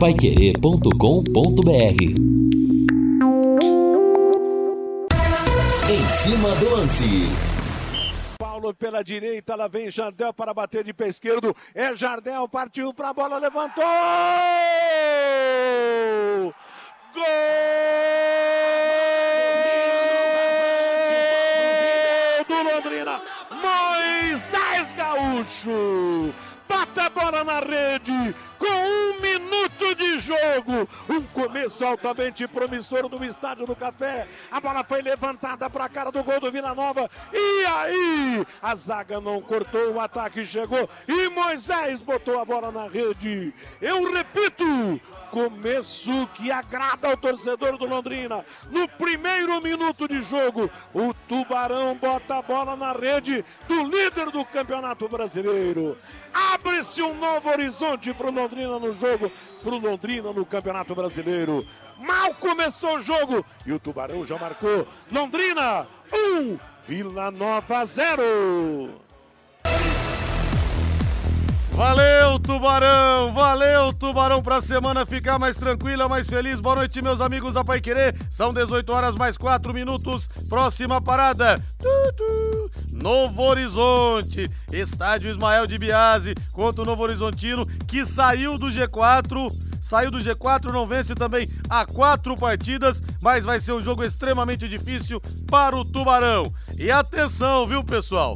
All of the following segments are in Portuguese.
paiquerê.com.br Em cima do lance. Paulo pela direita, lá vem Jardel para bater de pé esquerdo. É Jardel, partiu para a bola, levantou! Gol! do Londrina, Moisés Gaúcho! Bata a bola na rede, com um jogo. Um começo altamente promissor do Estádio do Café. A bola foi levantada para a cara do gol do Vila Nova. E aí? A zaga não cortou, o ataque chegou e Moisés botou a bola na rede. Eu repito, começo que agrada ao torcedor do Londrina. No primeiro minuto de jogo, o Tubarão bota a bola na rede do líder do Campeonato Brasileiro. Abre-se um novo horizonte para o Londrina no jogo, para o Londrina no Campeonato Brasileiro. Mal começou o jogo e o Tubarão já marcou. Londrina 1, um, Vila Nova 0. Valeu, Tubarão! Valeu, Tubarão, pra semana ficar mais tranquila, mais feliz. Boa noite, meus amigos da Pai Querer. São 18 horas mais 4 minutos. Próxima parada. Tutu. Novo Horizonte. Estádio Ismael de Biase contra o Novo Horizontino, que saiu do G4 saiu do G4, não vence também há quatro partidas, mas vai ser um jogo extremamente difícil para o Tubarão. E atenção, viu, pessoal?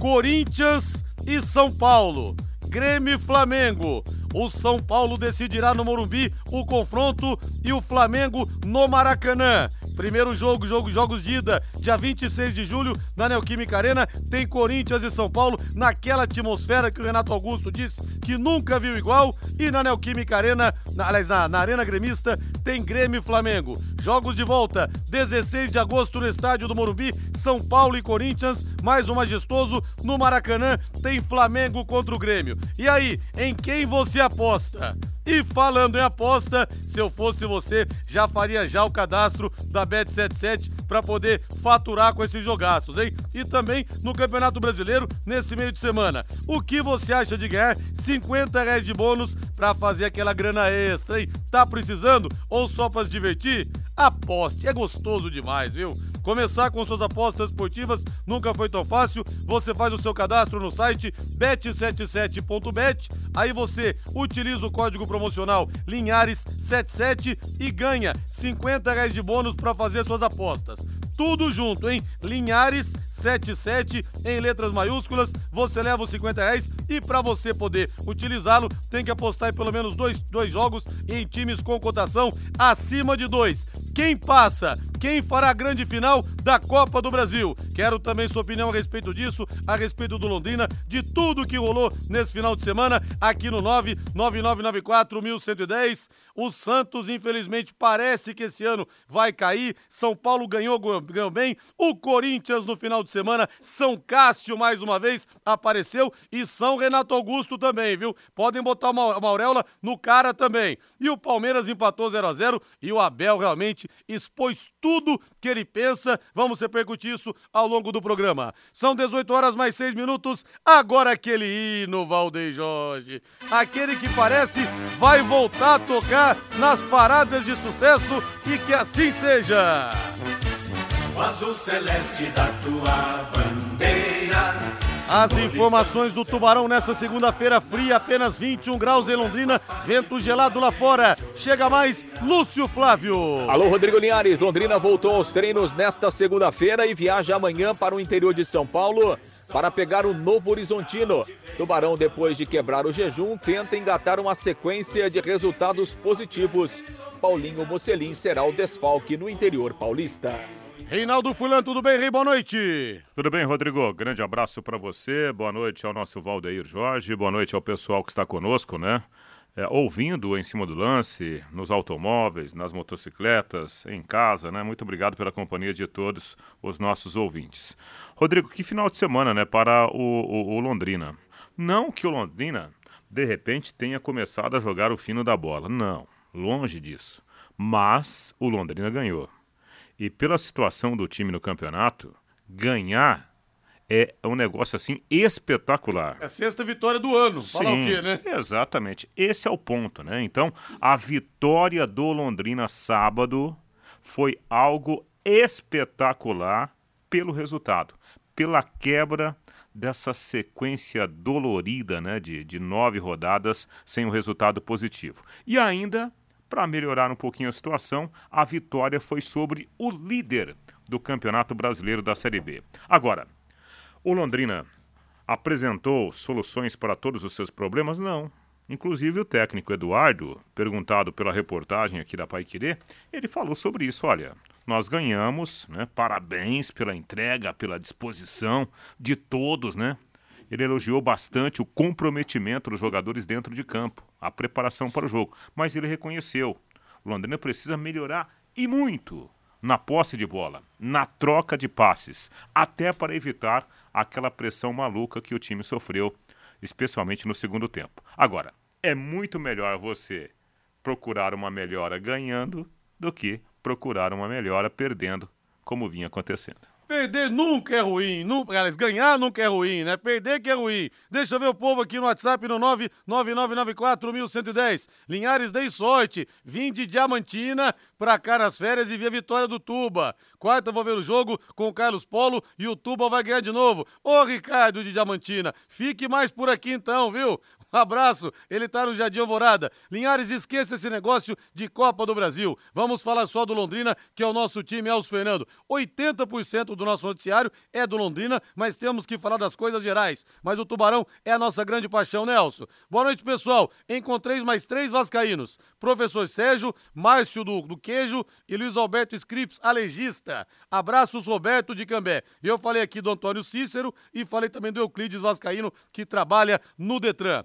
Corinthians e São Paulo. Grêmio e Flamengo. O São Paulo decidirá no Morumbi o confronto e o Flamengo no Maracanã. Primeiro jogo, jogo Jogos de Ida, dia 26 de julho, na Neoquímica Arena, tem Corinthians e São Paulo, naquela atmosfera que o Renato Augusto disse que nunca viu igual, e na Neoquímica Arena, na, aliás, na, na Arena Gremista, tem Grêmio e Flamengo. Jogos de volta, 16 de agosto no estádio do Morumbi, São Paulo e Corinthians, mais um majestoso, no Maracanã, tem Flamengo contra o Grêmio. E aí, em quem você aposta? E falando em aposta, se eu fosse você, já faria já o cadastro da Bet77 para poder faturar com esses jogaços, hein? E também no Campeonato Brasileiro, nesse meio de semana. O que você acha de ganhar 50 reais de bônus para fazer aquela grana extra, hein? Tá precisando ou só para se divertir? Aposte, é gostoso demais, viu? Começar com suas apostas esportivas nunca foi tão fácil. Você faz o seu cadastro no site bet77.bet. Aí você utiliza o código promocional Linhares77 e ganha 50 reais de bônus para fazer suas apostas. Tudo junto, hein? Linhares 77 em letras maiúsculas. Você leva os 50 reais e para você poder utilizá-lo, tem que apostar em pelo menos dois, dois jogos em times com cotação acima de dois. Quem passa? Quem fará a grande final da Copa do Brasil? Quero também sua opinião a respeito disso, a respeito do Londrina, de tudo que rolou nesse final de semana aqui no 99994-1110. O Santos, infelizmente, parece que esse ano vai cair. São Paulo ganhou, ganhou bem. O Corinthians no final de semana, São Cássio mais uma vez apareceu e São Renato Augusto também, viu? Podem botar uma, uma auréola no cara também. E o Palmeiras empatou 0 a 0 e o Abel realmente expôs tudo que ele pensa. Vamos repercutir isso ao longo do programa. São 18 horas mais 6 minutos. Agora aquele hino, Valdeir Jorge. Aquele que parece vai voltar a tocar nas paradas de sucesso e que assim seja. O azul celeste da tua bandeira as informações do Tubarão nessa segunda-feira fria, apenas 21 graus em Londrina, vento gelado lá fora. Chega mais Lúcio Flávio. Alô, Rodrigo Linhares. Londrina voltou aos treinos nesta segunda-feira e viaja amanhã para o interior de São Paulo para pegar o Novo Horizontino. Tubarão, depois de quebrar o jejum, tenta engatar uma sequência de resultados positivos. Paulinho Mocelin será o desfalque no interior paulista. Reinaldo Fulan, tudo bem, Rei? Boa noite. Tudo bem, Rodrigo? Grande abraço para você. Boa noite ao nosso Valdeir Jorge. Boa noite ao pessoal que está conosco, né? É, ouvindo em cima do lance, nos automóveis, nas motocicletas, em casa, né? Muito obrigado pela companhia de todos os nossos ouvintes. Rodrigo, que final de semana, né, para o, o, o Londrina. Não que o Londrina, de repente, tenha começado a jogar o fino da bola. Não, longe disso. Mas o Londrina ganhou. E pela situação do time no campeonato, ganhar é um negócio assim espetacular. É a sexta vitória do ano. Fala o quê, né? Exatamente. Esse é o ponto, né? Então, a vitória do Londrina sábado foi algo espetacular pelo resultado, pela quebra dessa sequência dolorida né, de, de nove rodadas sem um resultado positivo. E ainda, para melhorar um pouquinho a situação, a vitória foi sobre o líder do Campeonato Brasileiro da Série B. Agora, o Londrina apresentou soluções para todos os seus problemas? Não. Inclusive o técnico Eduardo, perguntado pela reportagem aqui da Paiquerê, ele falou sobre isso. Olha, nós ganhamos, né? Parabéns pela entrega, pela disposição de todos, né? Ele elogiou bastante o comprometimento dos jogadores dentro de campo, a preparação para o jogo, mas ele reconheceu: o Londrina precisa melhorar e muito na posse de bola, na troca de passes, até para evitar aquela pressão maluca que o time sofreu, especialmente no segundo tempo. Agora, é muito melhor você procurar uma melhora ganhando do que procurar uma melhora perdendo, como vinha acontecendo. Perder nunca é ruim. Nunca, aliás, ganhar nunca é ruim, né? Perder que é ruim. Deixa eu ver o povo aqui no WhatsApp no 999941110. Linhares, dei sorte. Vim de Diamantina pra cá nas férias e vi a vitória do Tuba. Quarta vou ver o jogo com o Carlos Polo e o Tuba vai ganhar de novo. Ô, Ricardo de Diamantina, fique mais por aqui então, viu? Abraço, ele tá no Jardim Alvorada. Linhares, esqueça esse negócio de Copa do Brasil. Vamos falar só do Londrina, que é o nosso time, Elcio Fernando. 80% do nosso noticiário é do Londrina, mas temos que falar das coisas gerais. Mas o Tubarão é a nossa grande paixão, Nelson. Né, Boa noite, pessoal. Encontrei mais três vascaínos. Professor Sérgio, Márcio do, do Queijo e Luiz Alberto Scripps, alegista. Abraços, Roberto de Cambé. Eu falei aqui do Antônio Cícero e falei também do Euclides Vascaíno, que trabalha no Detran.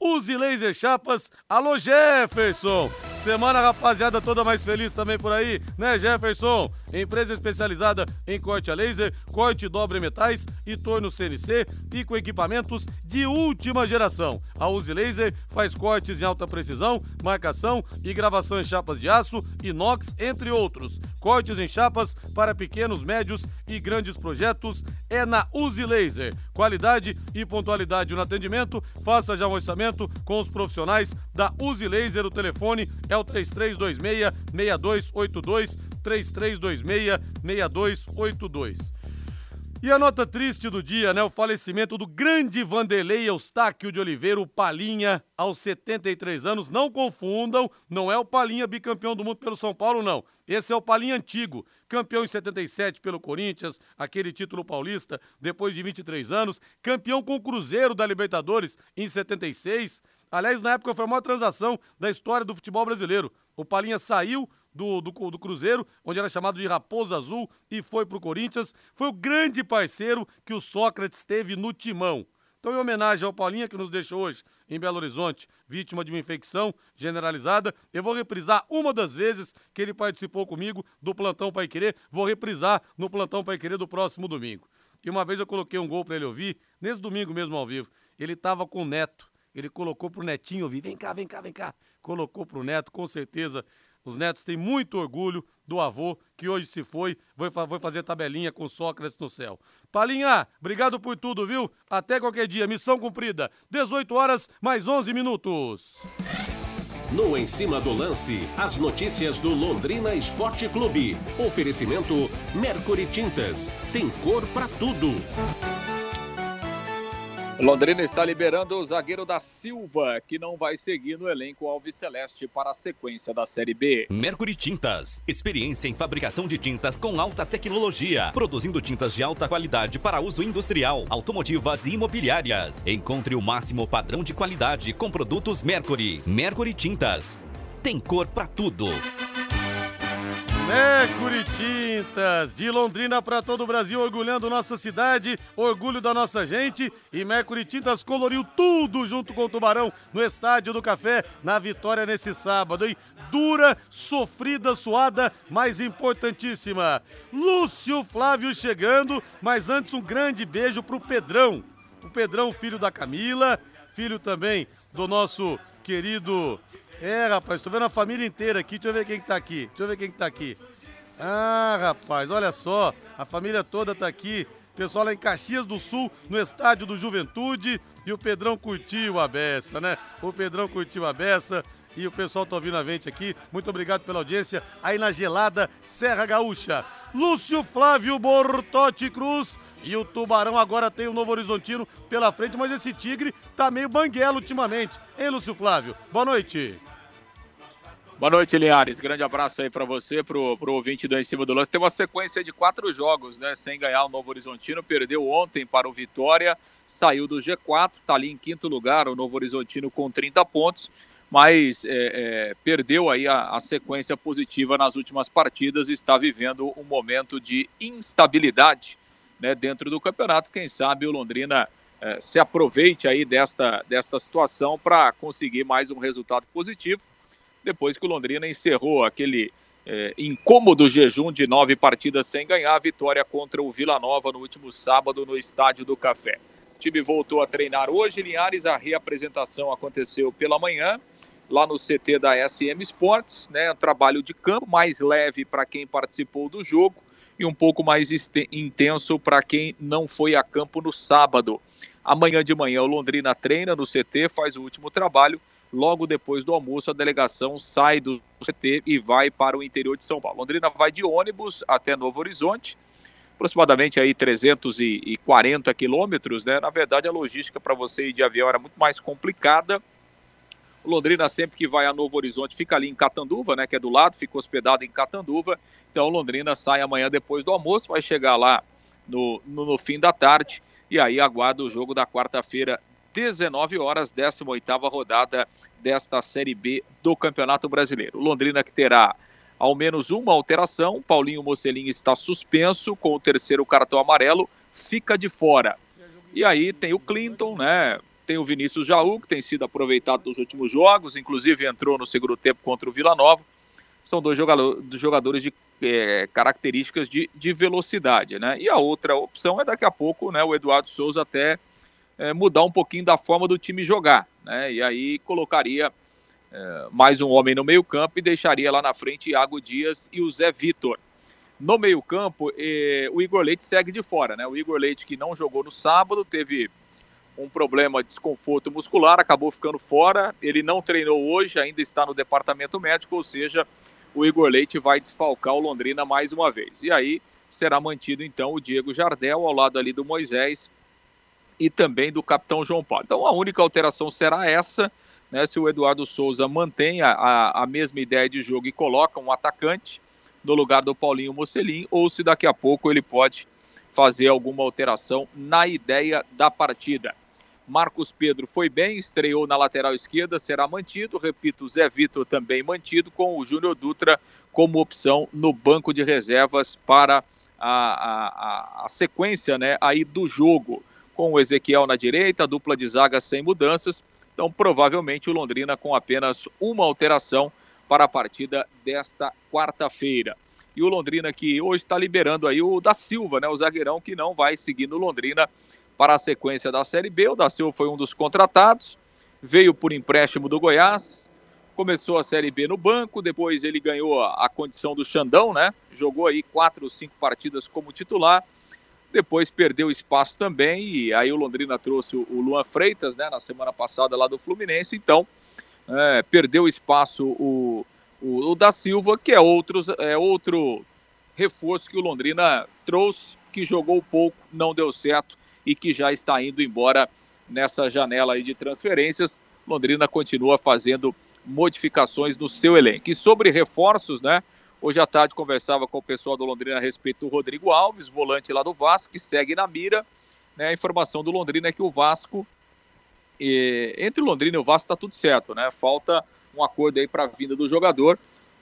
Use Laser Chapas. Alô, Jefferson! Semana, rapaziada, toda mais feliz também por aí, né, Jefferson? Empresa especializada em corte a laser, corte dobre metais e torno CNC e com equipamentos de última geração. A Use Laser faz cortes em alta precisão, marcação e gravação em chapas de aço, inox, entre outros. Cortes em chapas para pequenos, médios e grandes projetos é na Use Laser. Qualidade e pontualidade no atendimento. Faça já um orçamento com os profissionais da Use Laser. O telefone é o 3326 6282 3326 6282. E a nota triste do dia, né? O falecimento do grande Vanderlei Eustáquio de Oliveira, o Palinha, aos 73 anos. Não confundam, não é o Palinha bicampeão do mundo pelo São Paulo, não. Esse é o Palinha antigo, campeão em 77 pelo Corinthians, aquele título paulista, depois de 23 anos, campeão com o Cruzeiro da Libertadores em 76. Aliás, na época foi a maior transação da história do futebol brasileiro. O Palinha saiu do, do, do, Cruzeiro, onde era chamado de Raposa Azul, e foi para o Corinthians. Foi o grande parceiro que o Sócrates teve no timão. Então, em homenagem ao Paulinha, que nos deixou hoje em Belo Horizonte, vítima de uma infecção generalizada, eu vou reprisar uma das vezes que ele participou comigo do Plantão Pai Querer. Vou reprisar no Plantão Pai Querer do próximo domingo. E uma vez eu coloquei um gol para ele ouvir, nesse domingo mesmo ao vivo. Ele estava com o neto. Ele colocou pro netinho ouvir: vem cá, vem cá, vem cá. Colocou pro neto, com certeza os netos têm muito orgulho do avô que hoje se foi, foi, fazer tabelinha com Sócrates no céu. Palinha, obrigado por tudo, viu? Até qualquer dia, missão cumprida. 18 horas, mais 11 minutos. No Em Cima do Lance, as notícias do Londrina Esporte Clube. Oferecimento Mercury Tintas. Tem cor para tudo. Londrina está liberando o zagueiro da Silva, que não vai seguir no elenco Alves Celeste para a sequência da Série B. Mercury Tintas. Experiência em fabricação de tintas com alta tecnologia. Produzindo tintas de alta qualidade para uso industrial, automotivas e imobiliárias. Encontre o máximo padrão de qualidade com produtos Mercury. Mercury Tintas. Tem cor para tudo. Mercury Tintas, de Londrina para todo o Brasil, orgulhando nossa cidade, orgulho da nossa gente. E Mercury Tintas coloriu tudo junto com o Tubarão no Estádio do Café, na vitória nesse sábado, hein? Dura, sofrida, suada, mas importantíssima. Lúcio Flávio chegando, mas antes um grande beijo pro Pedrão. O Pedrão, filho da Camila, filho também do nosso querido é, rapaz, tô vendo a família inteira aqui. Deixa eu ver quem que tá aqui. Deixa eu ver quem que tá aqui. Ah, rapaz, olha só. A família toda tá aqui. pessoal lá em Caxias do Sul, no estádio do Juventude. E o Pedrão curtiu a beça, né? O Pedrão curtiu a beça e o pessoal tá ouvindo a gente aqui. Muito obrigado pela audiência aí na gelada Serra Gaúcha. Lúcio Flávio Bortotti Cruz. E o Tubarão agora tem o Novo Horizontino pela frente, mas esse Tigre tá meio banguelo ultimamente. Hein, Lúcio Flávio? Boa noite. Boa noite, Linhares. Grande abraço aí para você, pro, pro ouvinte do Em Cima do Lance. Tem uma sequência de quatro jogos, né? Sem ganhar o Novo Horizontino. Perdeu ontem para o Vitória, saiu do G4, tá ali em quinto lugar, o Novo Horizontino com 30 pontos mas é, é, perdeu aí a, a, sequência positiva nas últimas partidas e está vivendo um momento de instabilidade né, dentro do campeonato. Quem sabe o Londrina é, se aproveite aí desta, desta situação para conseguir mais um resultado positivo, depois que o Londrina encerrou aquele é, incômodo jejum de nove partidas sem ganhar, a vitória contra o Vila Nova no último sábado no Estádio do Café. O time voltou a treinar hoje, Linhares, a reapresentação aconteceu pela manhã lá no CT da SM Sports, né? Trabalho de campo mais leve para quem participou do jogo e um pouco mais intenso para quem não foi a campo no sábado. Amanhã de manhã o Londrina treina no CT, faz o último trabalho. Logo depois do almoço, a delegação sai do CT e vai para o interior de São Paulo. Londrina vai de ônibus até Novo Horizonte, aproximadamente aí 340 quilômetros, né? Na verdade, a logística para você ir de avião era muito mais complicada Londrina sempre que vai a Novo Horizonte fica ali em Catanduva, né, que é do lado, fica hospedado em Catanduva. Então Londrina sai amanhã depois do almoço, vai chegar lá no, no, no fim da tarde e aí aguarda o jogo da quarta-feira, 19 horas, 18ª rodada desta Série B do Campeonato Brasileiro. Londrina que terá ao menos uma alteração, Paulinho Mocelin está suspenso com o terceiro cartão amarelo, fica de fora. E aí tem o Clinton, né? Tem o Vinícius Jaú, que tem sido aproveitado nos últimos jogos, inclusive entrou no segundo tempo contra o Vila Nova. São dois jogadores de é, características de, de, velocidade, né? E a outra opção é daqui a pouco, né? O Eduardo Souza até é, mudar um pouquinho da forma do time jogar, né? E aí colocaria é, mais um homem no meio campo e deixaria lá na frente Iago Dias e o Zé Vitor. No meio campo, é, o Igor Leite segue de fora, né? O Igor Leite que não jogou no sábado, teve um problema de desconforto muscular, acabou ficando fora. Ele não treinou hoje, ainda está no departamento médico, ou seja, o Igor Leite vai desfalcar o Londrina mais uma vez. E aí será mantido então o Diego Jardel ao lado ali do Moisés e também do capitão João Paulo. Então a única alteração será essa, né? Se o Eduardo Souza mantém a, a, a mesma ideia de jogo e coloca um atacante no lugar do Paulinho Mocelin, ou se daqui a pouco ele pode fazer alguma alteração na ideia da partida. Marcos Pedro foi bem, estreou na lateral esquerda, será mantido. Repito, Zé Vitor também mantido, com o Júnior Dutra como opção no banco de reservas para a, a, a, sequência né, aí do jogo. Com o Ezequiel na direita, dupla de zaga sem mudanças. Então, provavelmente, o Londrina com apenas uma alteração para a partida desta quarta-feira. E o Londrina que hoje está liberando aí o da Silva, né, o zagueirão que não vai seguir no Londrina para a sequência da Série B. O da Silva foi um dos contratados, veio por empréstimo do Goiás, começou a Série B no banco, depois ele ganhou a, condição do Xandão, né? Jogou aí quatro ou cinco partidas como titular, depois perdeu espaço também, e aí o Londrina trouxe o, o Luan Freitas, né, na semana passada lá do Fluminense, então é, perdeu espaço o, o, o, da Silva, que é, outros, é outro reforço que o Londrina trouxe, que jogou pouco, não deu certo, e que já está indo embora nessa janela aí de transferências. Londrina continua fazendo modificações no seu elenco. E sobre reforços, né? Hoje à tarde conversava com o pessoal do Londrina a respeito do Rodrigo Alves, volante lá do Vasco, que segue na mira. Né? A informação do Londrina é que o Vasco, e, entre o Londrina e o Vasco está tudo certo, né? Falta um acordo aí para a vinda do jogador.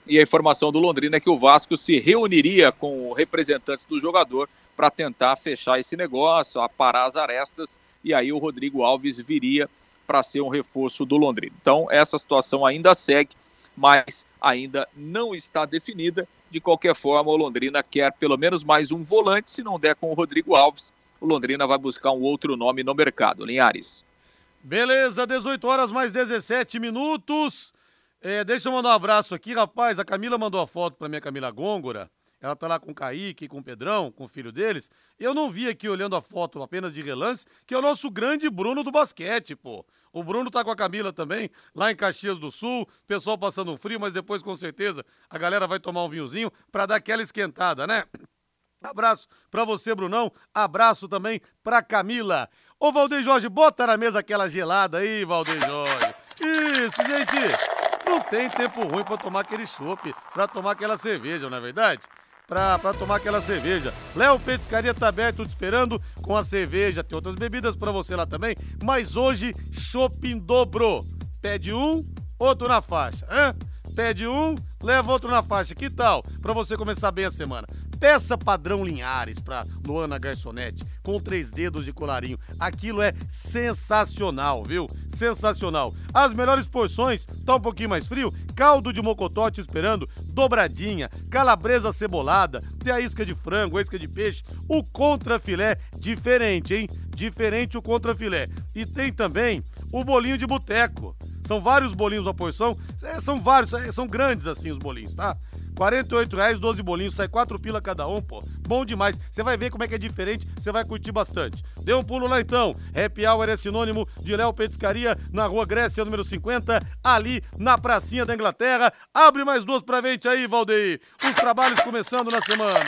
E a informação do Londrina é que o Vasco se reuniria com representantes do jogador para tentar fechar esse negócio, aparar as arestas, e aí o Rodrigo Alves viria para ser um reforço do Londrina. Então, essa situação ainda segue, mas ainda não está definida. De qualquer forma, o Londrina quer pelo menos mais um volante, se não der com o Rodrigo Alves, o Londrina vai buscar um outro nome no mercado. Linhares. Beleza, 18 horas mais 17 minutos. É, deixa eu mandar um abraço aqui, rapaz. A Camila mandou a foto para minha Camila Gôngora ela tá lá com o Kaique, com o Pedrão, com o filho deles. Eu não vi aqui olhando a foto apenas de relance, que é o nosso grande Bruno do basquete, pô. O Bruno tá com a Camila também, lá em Caxias do Sul, pessoal passando um frio, mas depois com certeza a galera vai tomar um vinhozinho para dar aquela esquentada, né? Abraço para você, Brunão. Abraço também pra Camila. Ô, Valdeir Jorge, bota na mesa aquela gelada aí, Valdeir Jorge. Isso, gente. Não tem tempo ruim para tomar aquele chopp, para tomar aquela cerveja, não é verdade? Pra tomar aquela cerveja. Léo Petiscaria tá aberto te esperando com a cerveja. Tem outras bebidas para você lá também. Mas hoje, shopping dobro. Pede um, outro na faixa. Hã? Pede um, leva outro na faixa. Que tal? Para você começar bem a semana. Peça padrão Linhares para Luana Garçonete, com três dedos de colarinho. Aquilo é sensacional, viu? Sensacional. As melhores porções, tá um pouquinho mais frio, caldo de mocotó te esperando, dobradinha, calabresa cebolada, tem a isca de frango, a isca de peixe, o contrafilé, diferente, hein? Diferente o contrafilé. E tem também o bolinho de boteco. São vários bolinhos a porção, é, são vários, é, são grandes assim os bolinhos, tá? 48 reais, 12 bolinhos, sai 4 pila cada um, pô. Bom demais. Você vai ver como é que é diferente, você vai curtir bastante. Dê um pulo lá então. Happy Hour é sinônimo de Léo Petiscaria, na rua Grécia, número 50, ali na pracinha da Inglaterra. Abre mais duas pra gente aí, Valdeir. Os trabalhos começando na semana.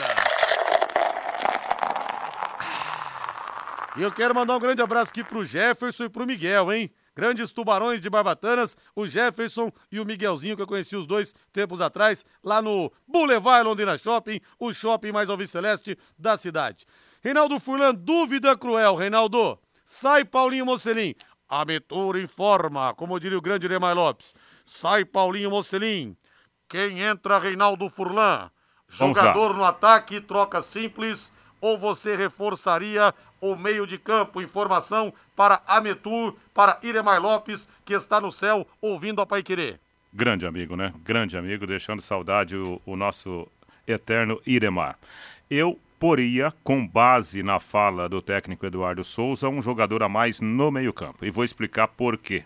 E eu quero mandar um grande abraço aqui pro Jefferson e pro Miguel, hein? Grandes tubarões de Barbatanas, o Jefferson e o Miguelzinho, que eu conheci os dois tempos atrás, lá no Boulevard Londrina Shopping, o shopping mais alviceleste da cidade. Reinaldo Furlan, dúvida cruel, Reinaldo. Sai Paulinho Mocelin. A Metura informa, como diria o grande Remar Lopes. Sai Paulinho Mocelin. Quem entra, Reinaldo Furlan? Jogador no ataque, troca simples, ou você reforçaria o meio de campo? Informação para Ametur, para Iremar Lopes, que está no céu ouvindo a Pai Querer. Grande amigo, né? Grande amigo, deixando saudade o, o nosso eterno Iremar. Eu poria, com base na fala do técnico Eduardo Souza, um jogador a mais no meio-campo. E vou explicar por quê.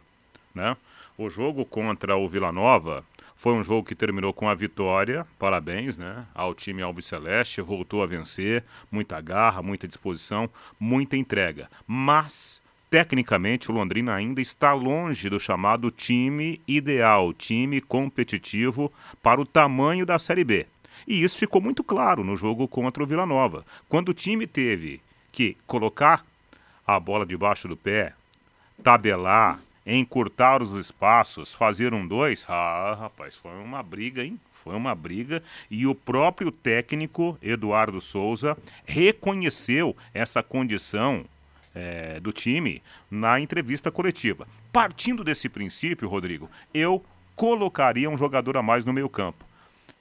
Né? O jogo contra o Vila Nova foi um jogo que terminou com a vitória. Parabéns, né? Ao time Alves Celeste, voltou a vencer, muita garra, muita disposição, muita entrega. Mas tecnicamente o Londrina ainda está longe do chamado time ideal, time competitivo para o tamanho da Série B. E isso ficou muito claro no jogo contra o Vila Nova, quando o time teve que colocar a bola debaixo do pé, tabelar, encurtar os espaços, fazer um dois. Ah, rapaz, foi uma briga, hein? Foi uma briga e o próprio técnico Eduardo Souza reconheceu essa condição é, do time na entrevista coletiva. Partindo desse princípio, Rodrigo, eu colocaria um jogador a mais no meio campo.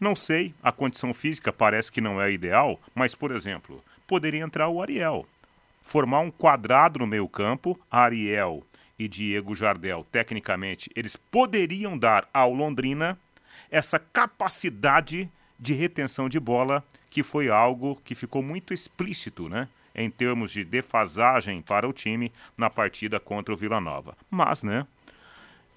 Não sei, a condição física parece que não é ideal, mas, por exemplo, poderia entrar o Ariel. Formar um quadrado no meio campo, Ariel e Diego Jardel, tecnicamente, eles poderiam dar ao Londrina essa capacidade de retenção de bola, que foi algo que ficou muito explícito, né? Em termos de defasagem para o time na partida contra o Vila Nova. Mas, né?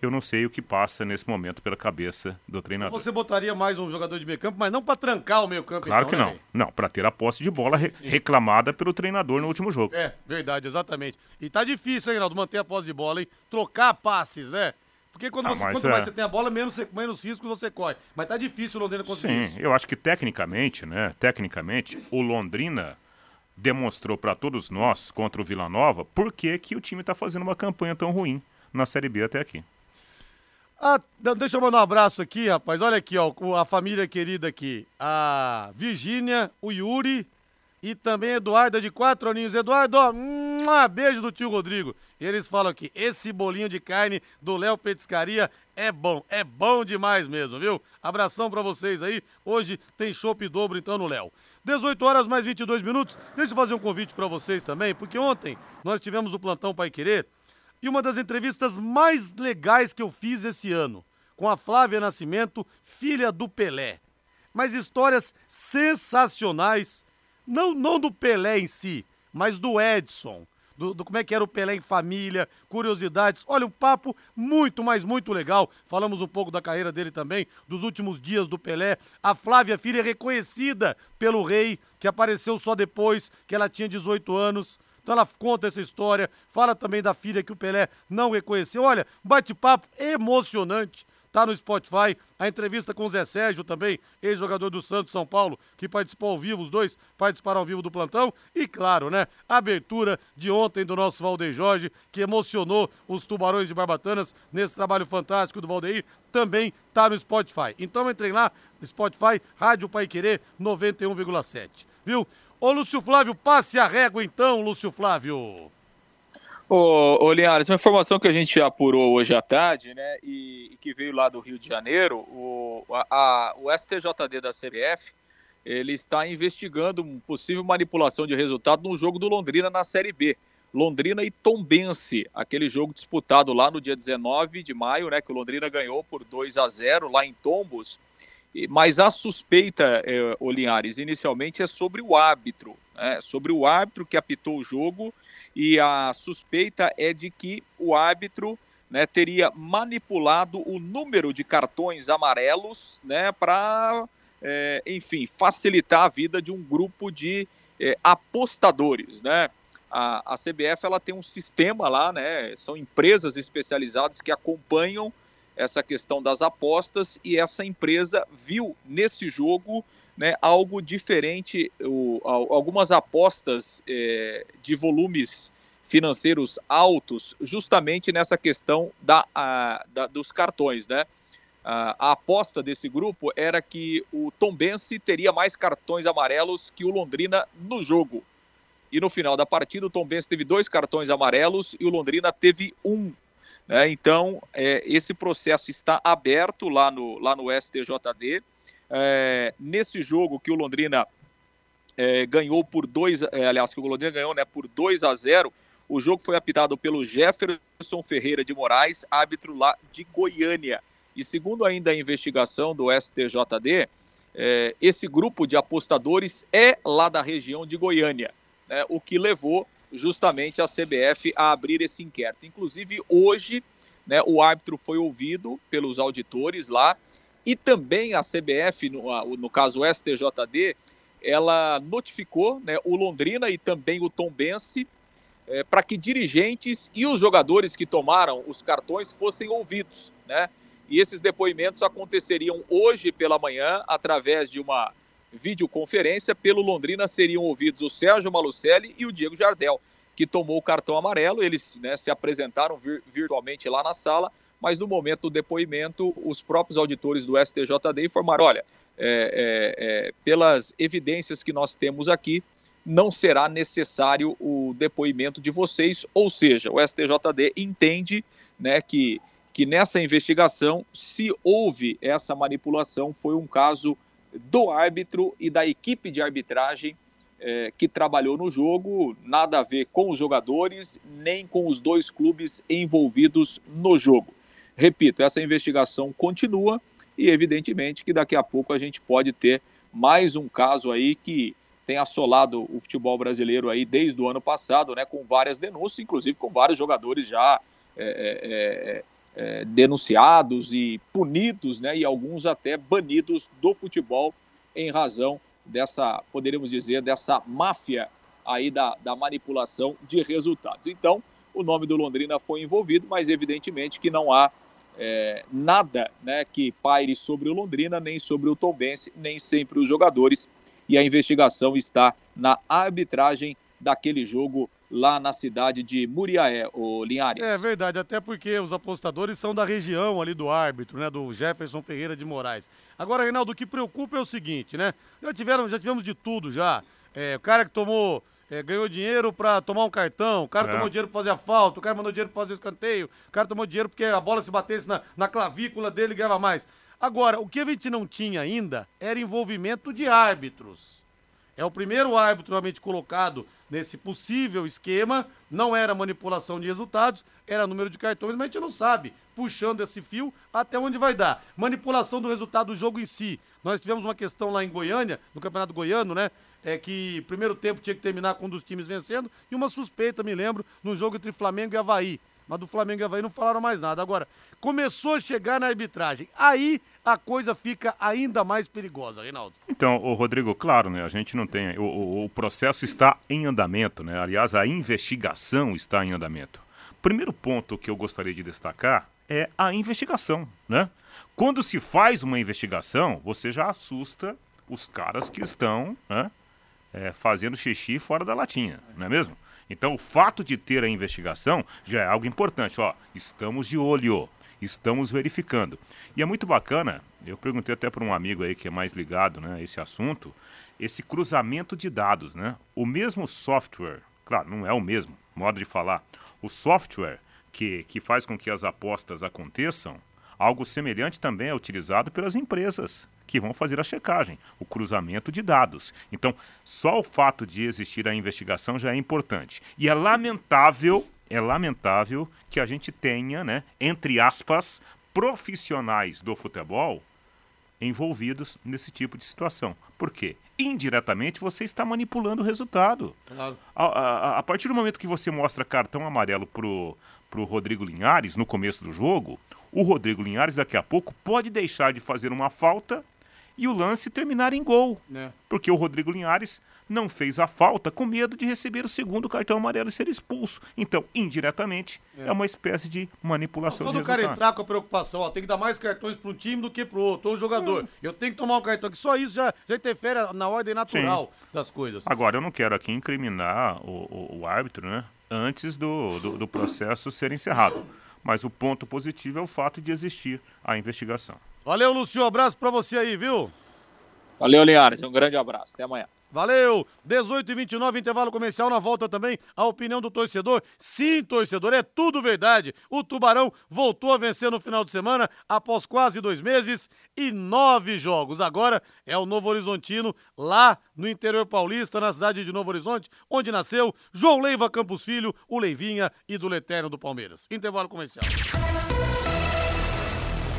Eu não sei o que passa nesse momento pela cabeça do treinador. Você botaria mais um jogador de meio campo, mas não para trancar o meio campo. Claro então, que né, não. Não, para ter a posse de bola re reclamada pelo treinador no último jogo. É, verdade, exatamente. E tá difícil, hein, Reinaldo, manter a posse de bola, hein? Trocar passes, né? Porque quando Ah, você, quanto é. mais você tem a bola, menos, você- menos riscos você corre. Mas tá difícil o Londrina conseguir Sim, isso. eu acho que tecnicamente, né? Tecnicamente, o Londrina demonstrou para todos nós contra o Vila Nova por que, que o time está fazendo uma campanha tão ruim na Série B até aqui. Ah, deixa eu mandar um abraço aqui, rapaz. Olha aqui, ó, a família querida aqui. A Virgínia, o Yuri e também Eduarda de quatro aninhos. Eduardo, ó, um beijo do tio Rodrigo. E eles falam aqui, esse bolinho de carne do Léo Petiscaria é bom, é bom demais mesmo, viu? Abração pra vocês aí. Hoje tem chopp dobro então no Léo. 18 horas mais 22 minutos. Deixa eu fazer um convite pra vocês também, porque ontem nós tivemos o plantão Pai Querer e uma das entrevistas mais legais que eu fiz esse ano, com a Flávia Nascimento, filha do Pelé. Mas histórias sensacionais, não, não do Pelé em si, mas do Edson. do, do, como é que era o Pelé em família, curiosidades. Olha, um papo muito, mas muito legal. Falamos um pouco da carreira dele também, dos últimos dias do Pelé. A Flávia Filha reconhecida pelo rei, que apareceu só depois que ela tinha 18 anos. Então ela conta essa história, fala também da filha que o Pelé não reconheceu. Olha, bate-papo emocionante tá no Spotify. A entrevista com o Zé Sérgio também, ex-jogador do Santos São Paulo, que participou ao vivo, os dois participaram ao vivo do plantão. E claro, né, a abertura de ontem do nosso Valdeir Jorge, que emocionou os tubarões de Barbatanas nesse trabalho fantástico do Valdeir, também tá no Spotify. Então entrem lá Spotify, Rádio Pai Querer 91,7. Viu? Ô Lúcio Flávio, passe a régua então, Lúcio Flávio. Ô, ô Linhares, uma informação que a gente apurou hoje à tarde, né, e, e que veio lá do Rio de Janeiro, o, a, a, o STJD da CBF, ele está investigando uma possível manipulação de resultado no jogo do Londrina na Série B. Londrina e Tombense, aquele jogo disputado lá no dia 19 de maio, né, que o Londrina ganhou por 2 a 0 lá em Tombos. Mas a suspeita, Linhares, inicialmente é sobre o árbitro, né, sobre o árbitro que apitou o jogo e a suspeita é de que o árbitro né, teria manipulado o número de cartões amarelos né, para, é, enfim, facilitar a vida de um grupo de é, apostadores. Né? A, a, CBF ela tem um sistema lá, né, são empresas especializadas que acompanham essa questão das apostas e essa empresa viu nesse jogo né, algo diferente, o, algumas apostas é, de volumes financeiros altos, justamente nessa questão da, a, da dos cartões, né? A, a, aposta desse grupo era que o Tombense teria mais cartões amarelos que o Londrina no jogo. E no final da partida, o Tombense teve dois cartões amarelos e o Londrina teve um. Né? Então, é, esse processo está aberto lá no, lá no STJD é, nesse jogo que o Londrina é, ganhou por dois, é, aliás, que o Londrina ganhou né, por 2 a 0 o jogo foi apitado pelo Jefferson Ferreira de Moraes, árbitro lá de Goiânia. E segundo ainda a investigação do STJD, é, esse grupo de apostadores é lá da região de Goiânia, né, o que levou justamente a CBF a abrir esse inquérito. Inclusive, hoje, né, o árbitro foi ouvido pelos auditores lá e também a CBF, no, no caso o STJD, ela notificou né, o Londrina e também o Tombense é, para que dirigentes e os jogadores que tomaram os cartões fossem ouvidos. Né? E esses depoimentos aconteceriam hoje pela manhã, através de uma videoconferência. Pelo Londrina seriam ouvidos o Sérgio Malucelli e o Diego Jardel, que tomou o cartão amarelo. Eles né, se apresentaram vir virtualmente lá na sala mas no momento do depoimento, os próprios auditores do STJD informaram: olha, é, é, é, pelas evidências que nós temos aqui, não será necessário o depoimento de vocês, ou seja, o STJD entende né, que, que nessa investigação, se houve essa manipulação, foi um caso do árbitro e da equipe de arbitragem é, que trabalhou no jogo, nada a ver com os jogadores, nem com os dois clubes envolvidos no jogo. Repito, essa investigação continua e, evidentemente, que daqui a pouco a gente pode ter mais um caso aí que tem assolado o futebol brasileiro aí desde o ano passado, né, com várias denúncias, inclusive com vários jogadores já é, é, é, denunciados e punidos, né, e alguns até banidos do futebol em razão dessa, poderíamos dizer, dessa máfia aí da, da manipulação de resultados. Então, o nome do Londrina foi envolvido, mas evidentemente que não há é, nada né, que paire sobre o Londrina, nem sobre o Tombense, nem sempre os jogadores. E a investigação está na arbitragem daquele jogo lá na cidade de Muriaé, o Linhares. É verdade, até porque os apostadores são da região ali do árbitro, né, do Jefferson Ferreira de Moraes. Agora, Reinaldo, o que preocupa é o seguinte, né? Já tiveram, já tivemos de tudo já. É, o cara que tomou é, ganhou dinheiro para tomar um cartão, o cara é. tomou dinheiro para fazer a falta, o cara mandou dinheiro para fazer o escanteio, o cara tomou dinheiro porque a bola se batesse na, na clavícula dele e ganhava mais. Agora, o que a gente não tinha ainda era envolvimento de árbitros. É o primeiro árbitro realmente colocado nesse possível esquema, não era manipulação de resultados, era número de cartões, mas a gente não sabe puxando esse fio até onde vai dar. Manipulação do resultado do jogo em si. Nós tivemos uma questão lá em Goiânia, no Campeonato Goiano, né? É que primeiro tempo tinha que terminar com um dos times vencendo e uma suspeita, me lembro, no jogo entre Flamengo e Havaí. Mas do Flamengo e Havaí não falaram mais nada. Agora, começou a chegar na arbitragem. Aí a coisa fica ainda mais perigosa, Reinaldo. Então, o Rodrigo, claro, né? A gente não tem. O, o, o processo está em andamento, né? Aliás, a investigação está em andamento. Primeiro ponto que eu gostaria de destacar é a investigação, né? Quando se faz uma investigação, você já assusta os caras que estão né, é, fazendo xixi fora da latinha, não é mesmo? Então, o fato de ter a investigação já é algo importante. Ó, estamos de olho, estamos verificando. E é muito bacana, eu perguntei até para um amigo aí que é mais ligado né, a esse assunto, esse cruzamento de dados. Né? O mesmo software, claro, não é o mesmo modo de falar, o software que, que faz com que as apostas aconteçam, algo semelhante também é utilizado pelas empresas que vão fazer a checagem, o cruzamento de dados. Então, só o fato de existir a investigação já é importante. E é lamentável, é lamentável que a gente tenha, né, entre aspas, profissionais do futebol envolvidos nesse tipo de situação. Por quê? Indiretamente você está manipulando o resultado. Claro. A, a, a, partir do momento que você mostra cartão amarelo pro, pro Rodrigo Linhares no começo do jogo, o Rodrigo Linhares daqui a pouco pode deixar de fazer uma falta e o lance terminar em gol. É. Porque o Rodrigo Linhares não fez a falta com medo de receber o segundo cartão amarelo e ser expulso. Então, indiretamente, é, é uma espécie de manipulação Quando o cara entrar com a preocupação, ó, tem que dar mais cartões para um time do que para o outro, ou jogador. Hum. Eu tenho que tomar um cartão, que só isso já, já interfere na ordem natural Sim. das coisas. Agora, eu não quero aqui incriminar o, o, o árbitro, né? Antes do, do, do processo ser encerrado. Mas o ponto positivo é o fato de existir a investigação. Valeu, Lúcio. Abraço pra você aí, viu? Valeu, Linhares. Um grande abraço. Até amanhã. Valeu! 18 e 29 intervalo comercial. Na volta também, a opinião do torcedor. Sim, torcedor, é tudo verdade. O Tubarão voltou a vencer no final de semana, após quase dois meses e nove jogos. Agora é o Novo Horizontino, lá no interior paulista, na cidade de Novo Horizonte, onde nasceu João Leiva Campos Filho, o Leivinha e do Leterno do Palmeiras. Intervalo comercial.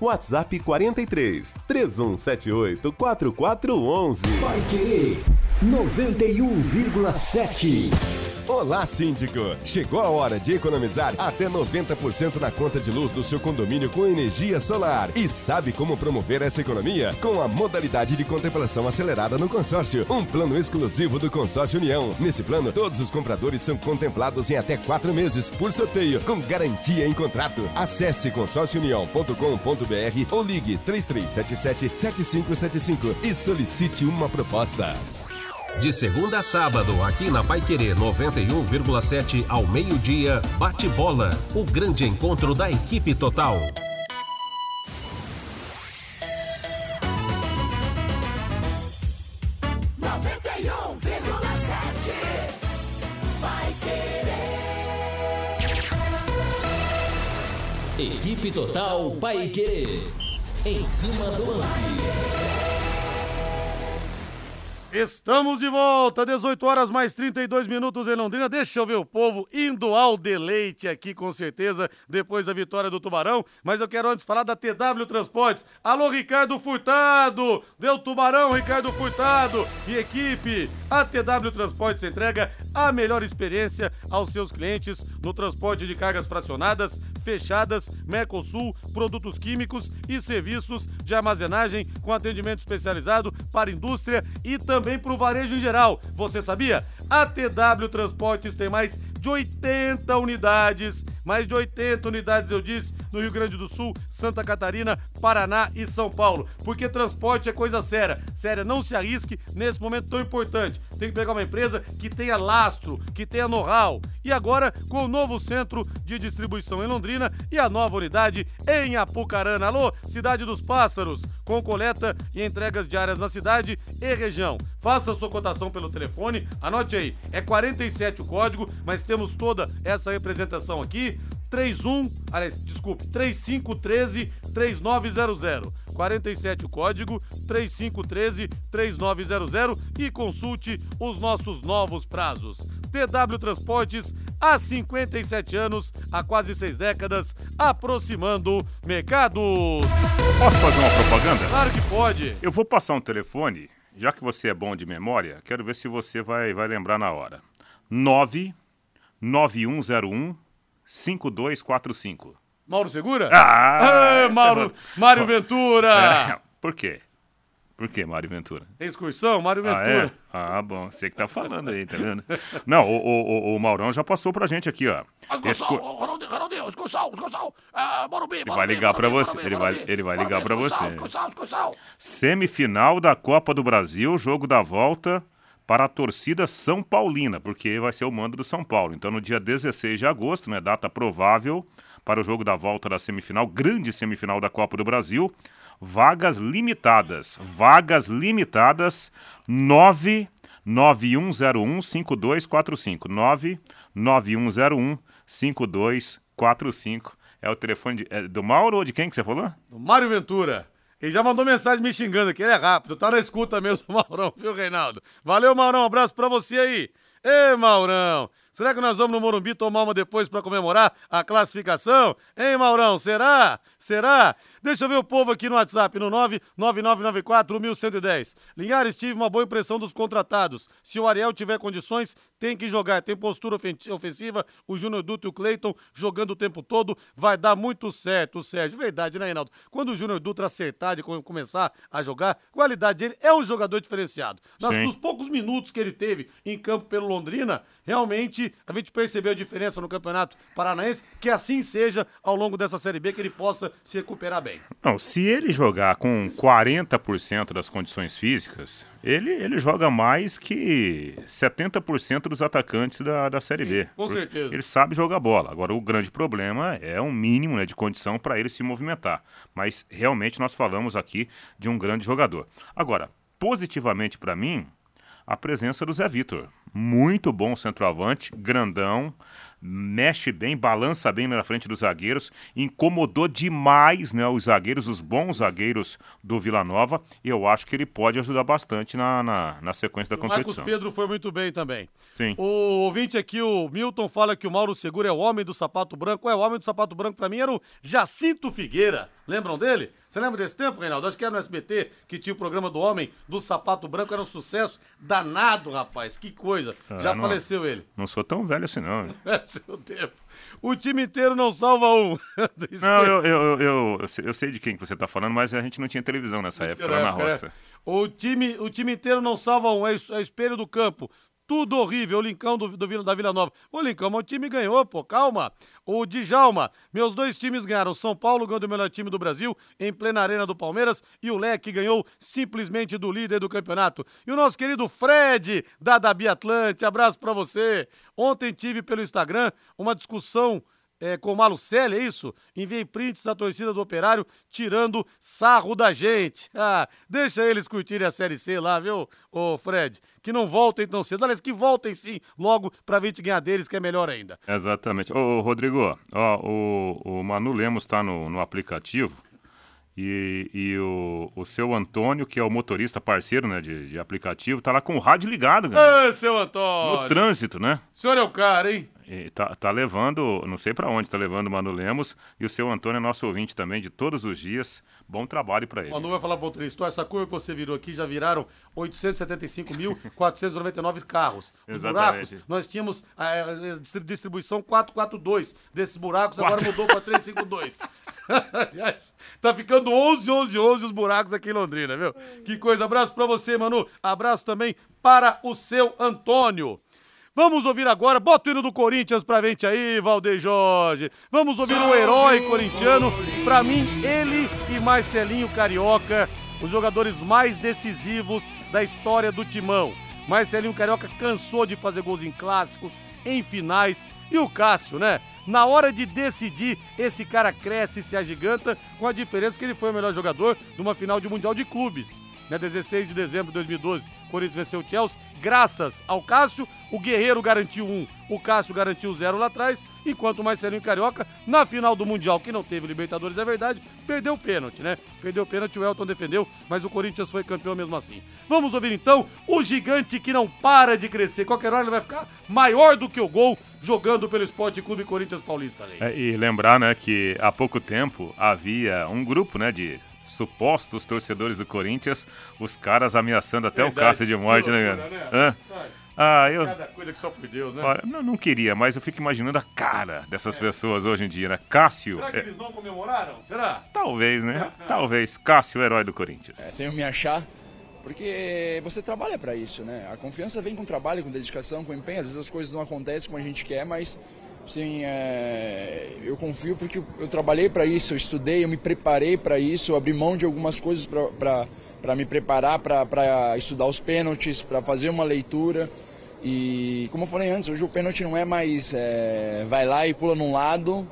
WhatsApp 43 3178 4411. Vai querer 91,7. Olá, síndico! Chegou a hora de economizar até 90% na conta de luz do seu condomínio com energia solar. E sabe como promover essa economia? Com a modalidade de contemplação acelerada no consórcio, um plano exclusivo do Consórcio União. Nesse plano, todos os compradores são contemplados em até quatro meses, por sorteio, com garantia em contrato. Acesse consórciounião.com.br ou ligue 3377-7575 e solicite uma proposta. De segunda a sábado, aqui na Pai Querer 91,7 ao meio-dia, bate bola, o grande encontro da equipe total. Equipe Total Paique. Em cima do lance. Estamos de volta, 18 horas mais 32 minutos em Londrina. Deixa eu ver o povo indo ao deleite aqui, com certeza, depois da vitória do Tubarão. Mas eu quero antes falar da TW Transportes. Alô, Ricardo Furtado! Deu Tubarão, Ricardo Furtado e equipe. A TW Transportes entrega a melhor experiência aos seus clientes no transporte de cargas fracionadas, fechadas, Mercosul, produtos químicos e serviços de armazenagem com atendimento especializado para indústria e também também para o varejo em geral. Você sabia? A TW Transportes tem mais de 80 unidades, mais de 80 unidades, eu disse, no Rio Grande do Sul, Santa Catarina, Paraná e São Paulo. Porque transporte é coisa séria. Séria, não se arrisque nesse momento tão importante. Tem que pegar uma empresa que tenha lastro, que tenha know-how. E agora, com o novo centro de distribuição em Londrina e a nova unidade em Apucarana. Alô, Cidade dos Pássaros, com coleta e entregas diárias na cidade e região. Faça sua cotação pelo telefone, anote aí, é 47 o código, mas temos toda essa representação aqui. 31, aliás, desculpe, 3513 3900. 47 o código 3513 3900 e consulte os nossos novos prazos. TW Transportes há 57 anos, há quase seis décadas, aproximando mercados. Posso fazer uma propaganda? Claro que pode. Eu vou passar um telefone, já que você é bom de memória, quero ver se você vai, vai lembrar na hora. 99101 5245. Mauro Segura? Ah! Ê, Mauro, Mário Ventura! É, por quê? Por que Mário Ventura? Excursão, Mário Ah, Ventura. é? Ah, bom, você que tá falando aí, tá vendo? Não, o, o, o- o Maurão já passou pra gente aqui, ó. Excu- Ronaldinho, Ronaldinho, excursão, excursão. Ah, Morumbi, Ele vai ligar pra você, ele vai, ele vai ligar pra você. Semifinal da Copa do Brasil, jogo da volta para a torcida São Paulina, porque vai ser o mando do São Paulo. Então, no dia 16 de agosto, né, data provável para o jogo da volta da semifinal, grande semifinal da Copa do Brasil. Vagas limitadas, vagas limitadas, 991015245, 991015245. É o telefone de- é do Mauro ou de quem que você falou? Do Mário Ventura. Ele já mandou mensagem me xingando aqui, ele é rápido, tá na escuta mesmo, Maurão, viu, Reinaldo? Valeu, Maurão, um abraço pra você aí. Ei, Maurão, será que nós vamos no Morumbi tomar uma depois pra comemorar a classificação? Hein, Maurão, será? Será? Deixa eu ver o povo aqui no WhatsApp, no 99994-1110. Linhares, tive uma boa impressão dos contratados. Se o Ariel tiver condições, tem que jogar. Tem postura ofen- ofensiva, o Júnior Dutra e o Cleiton jogando o tempo todo. Vai dar muito certo, Sérgio. Verdade, né, Reinaldo? Quando o Júnior Dutra acertar de co- começar a jogar, qualidade dele é um jogador diferenciado. Nas, nos poucos minutos que ele teve em campo pelo Londrina, realmente a gente percebeu a diferença no Campeonato Paranaense. Que assim seja ao longo dessa Série B, que ele possa se recuperar bem. Não, se ele jogar com 40% das condições físicas, ele, ele joga mais que 70% dos atacantes da, da Série B. com certeza. Ele sabe jogar bola. Agora, o grande problema é um mínimo né, de condição para ele se movimentar. Mas realmente nós falamos aqui de um grande jogador. Agora, positivamente para mim, a presença do Zé Vitor. Muito bom centroavante, grandão, mexe bem, balança bem na frente dos zagueiros, incomodou demais né, os zagueiros, os bons zagueiros do Vila Nova, e eu acho que ele pode ajudar bastante na, na, na sequência da O Marcos competição. Pedro foi muito bem também. Sim. O ouvinte aqui, o Milton, fala que o Mauro Segura é o homem do sapato branco. É, o homem do sapato branco pra mim era o Jacinto Figueira. Lembram dele? Você lembra desse tempo, Reinaldo? Acho que era no SBT que tinha o programa do Homem do Sapato Branco. Era um sucesso danado, rapaz. Que coisa. Ah, Já não- faleceu ele. Não sou tão velho assim, não. É seu tempo. O time inteiro não salva um. Não, eu, eu, eu, eu, sei- de quem que você está falando, mas a gente não tinha televisão nessa época, lá na Época, roça. né? O time, o time inteiro não salva um, é, é espelho do campo. Tudo horrível, o Lincão do, do da Vila Nova. Ô, Lincão, o time ganhou, pô, calma. O Djalma, meus dois times ganharam. São Paulo ganhou do melhor time do Brasil em plena arena do Palmeiras e o Leque ganhou simplesmente do líder do campeonato. E o nosso querido Fred, da Dabi Atlante, abraço pra você. Ontem tive pelo Instagram uma discussão é, com o Malucelli, é isso? Enviei prints da torcida do Operário tirando sarro da gente. Ah, deixa eles curtirem a Série C lá, viu, ô Fred? Que não voltem tão cedo. Aliás, que voltem sim, logo pra gente ganhar deles, que é melhor ainda. Exatamente. Ô, Rodrigo, ó, o, o Manu Lemos está no, no aplicativo E, e o, o seu Antônio, que é o motorista parceiro né, de, de aplicativo, tá lá com o rádio ligado, cara. Seu Antônio! No trânsito, né? O senhor é o cara, hein? E tá, levando, não sei para onde, tá levando o Mano Lemos. E o seu Antônio é nosso ouvinte também de todos os dias. Bom trabalho para ele. O Manu vai falar pro motorista, essa curva que você virou aqui já viraram 875.499 carros. Os Exatamente. buracos, nós tínhamos a, a distribuição 442 desses buracos, agora mudou para 352. Aliás, tá ficando 11, 11, 11 os buracos aqui em Londrina, viu? Que coisa. Abraço pra você, Manu. Abraço também para o seu Antônio. Vamos ouvir agora, bota o hino do Corinthians pra gente aí, Valdeir Jorge. Vamos ouvir o herói corintiano. Pra mim, ele e Marcelinho Carioca, os jogadores mais decisivos da história do Timão. Marcelinho Carioca cansou de fazer gols em clássicos, em finais. E o Cássio, né? Na hora de decidir, esse cara cresce e se agiganta, com a diferença que ele foi o melhor jogador de uma final de Mundial de Clubes. Né, 16 de dezembro de 2012, o Corinthians venceu o Chelsea, graças ao Cássio, o Guerreiro garantiu um, o Cássio garantiu zero lá atrás, enquanto o Marcelinho Carioca, na final do Mundial, que não teve Libertadores, é verdade, perdeu o pênalti, né? Perdeu o pênalti, o Elton defendeu, mas o Corinthians foi campeão mesmo assim. Vamos ouvir então o gigante que não para de crescer, qualquer hora ele vai ficar maior do que o gol, jogando pelo Esporte Clube Corinthians Paulista. Né? É, e lembrar, né, que há pouco tempo havia um grupo, né, de supostos torcedores do Corinthians, os caras ameaçando até Verdade, o Cássio de morte, né, loucura, cara? né? Ah, eu. Cada coisa que só por Deus, né? Olha, não, não queria, mas eu fico imaginando a cara dessas pessoas hoje em dia, né? Cássio. Será que é- eles não comemoraram? Será? talvez, né? Talvez. Cássio, o herói do Corinthians. É, sem eu me achar, porque você trabalha para isso, né? A confiança vem com trabalho, com dedicação, com empenho. Às vezes as coisas não acontecem como a gente quer, mas sim, é, eu confio porque eu, trabalhei para isso, eu estudei, eu me preparei para isso, abri mão de algumas coisas para me preparar, para estudar os pênaltis, para fazer uma leitura. E como eu falei antes, hoje o pênalti não é mais é, vai lá e pula num lado,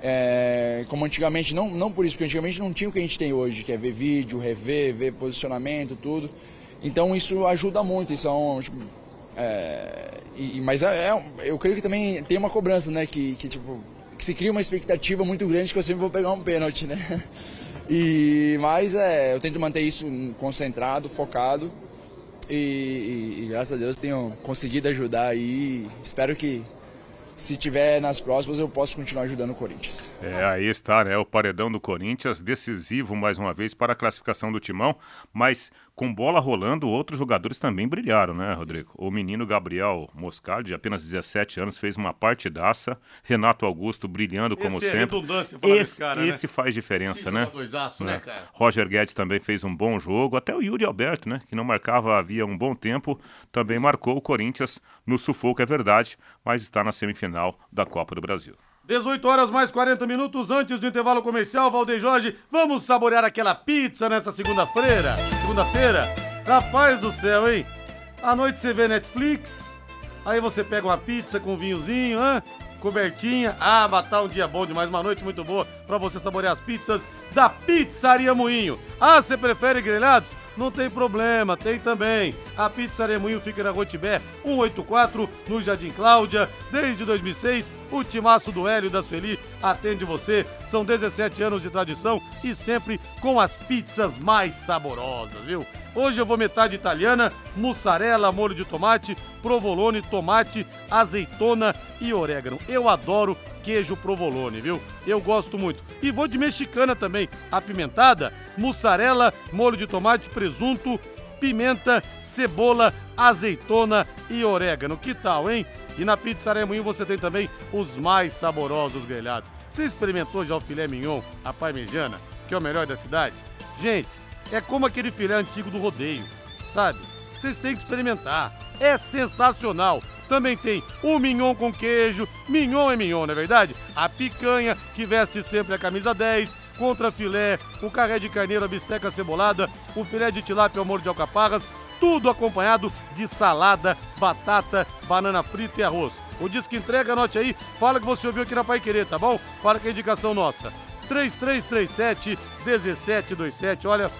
é, como antigamente, não, não por isso, porque antigamente não tinha o que a gente tem hoje, que é ver vídeo, rever, ver posicionamento, tudo. Então isso ajuda muito, isso é um, tipo, é, e, mas é, é- eu creio que também tem uma cobrança, né, que, que tipo, que se cria uma expectativa muito grande que eu sempre vou pegar um pênalti, né. E, mas é, eu tento manter isso concentrado, focado, e, e- e graças a Deus tenho conseguido ajudar aí, espero que se tiver nas próximas eu posso continuar ajudando o Corinthians. É, aí está, né? O paredão do Corinthians, decisivo mais uma vez para a classificação do timão, mas com bola rolando, outros jogadores também brilharam, né, Rodrigo? O menino Gabriel Moscardi, de apenas 17 anos, fez uma partidaça. Renato Augusto brilhando como Esse é sempre. redundância falar desse esse cara, né? esse faz diferença, né? jogadorzaço, né, cara? Roger Guedes também fez um bom jogo. Até o Yuri Alberto, né? Que não marcava havia um bom tempo, também marcou o Corinthians no sufoco, é verdade, mas está na semifinal da Copa do Brasil. 18 horas mais 40 minutos antes do intervalo comercial, Valdeir Jorge, vamos saborear aquela pizza nessa segunda-feira? Segunda-feira? Rapaz do céu, hein? À noite você vê Netflix, aí você pega uma pizza com vinhozinho, hã? Cobertinha. Ah, matar um dia bom demais, uma noite muito boa pra você saborear as pizzas da Pizzaria Moinho. Ah, você prefere grelhados? Não tem problema, tem também. A Pizzaria Moinho fica na Rotibé 184, no Jardim Cláudia. Desde 2006, o timaço do Hélio da Sueli atende você. São 17 anos de tradição e sempre com as pizzas mais saborosas, viu? Hoje eu vou metade italiana, mussarela, molho de tomate, provolone, tomate, azeitona e orégano. Eu adoro queijo provolone, viu? Eu gosto muito. E vou de mexicana também, apimentada, mussarela, molho de tomate, presunto, pimenta, cebola, azeitona e orégano. Que tal, hein? E na Pizzaria Moinho você tem também os mais saborosos grelhados. Você experimentou já o filé mignon, a parmegiana, que é o melhor da cidade? Gente, é como aquele filé antigo do rodeio, sabe? Vocês têm que experimentar. É sensacional. Também tem o mignon com queijo. Mignon é mignon, não é verdade? A picanha, que veste sempre a camisa 10, contra filé, o carré de carneiro, a bisteca cebolada, o filé de tilápia ao molho de alcaparras, tudo acompanhado de salada, batata, banana frita e arroz. O Disque Entrega, anote aí, fala que você ouviu aqui na Pai Querer, tá bom? Fala que é indicação nossa. 3337 1727, olha,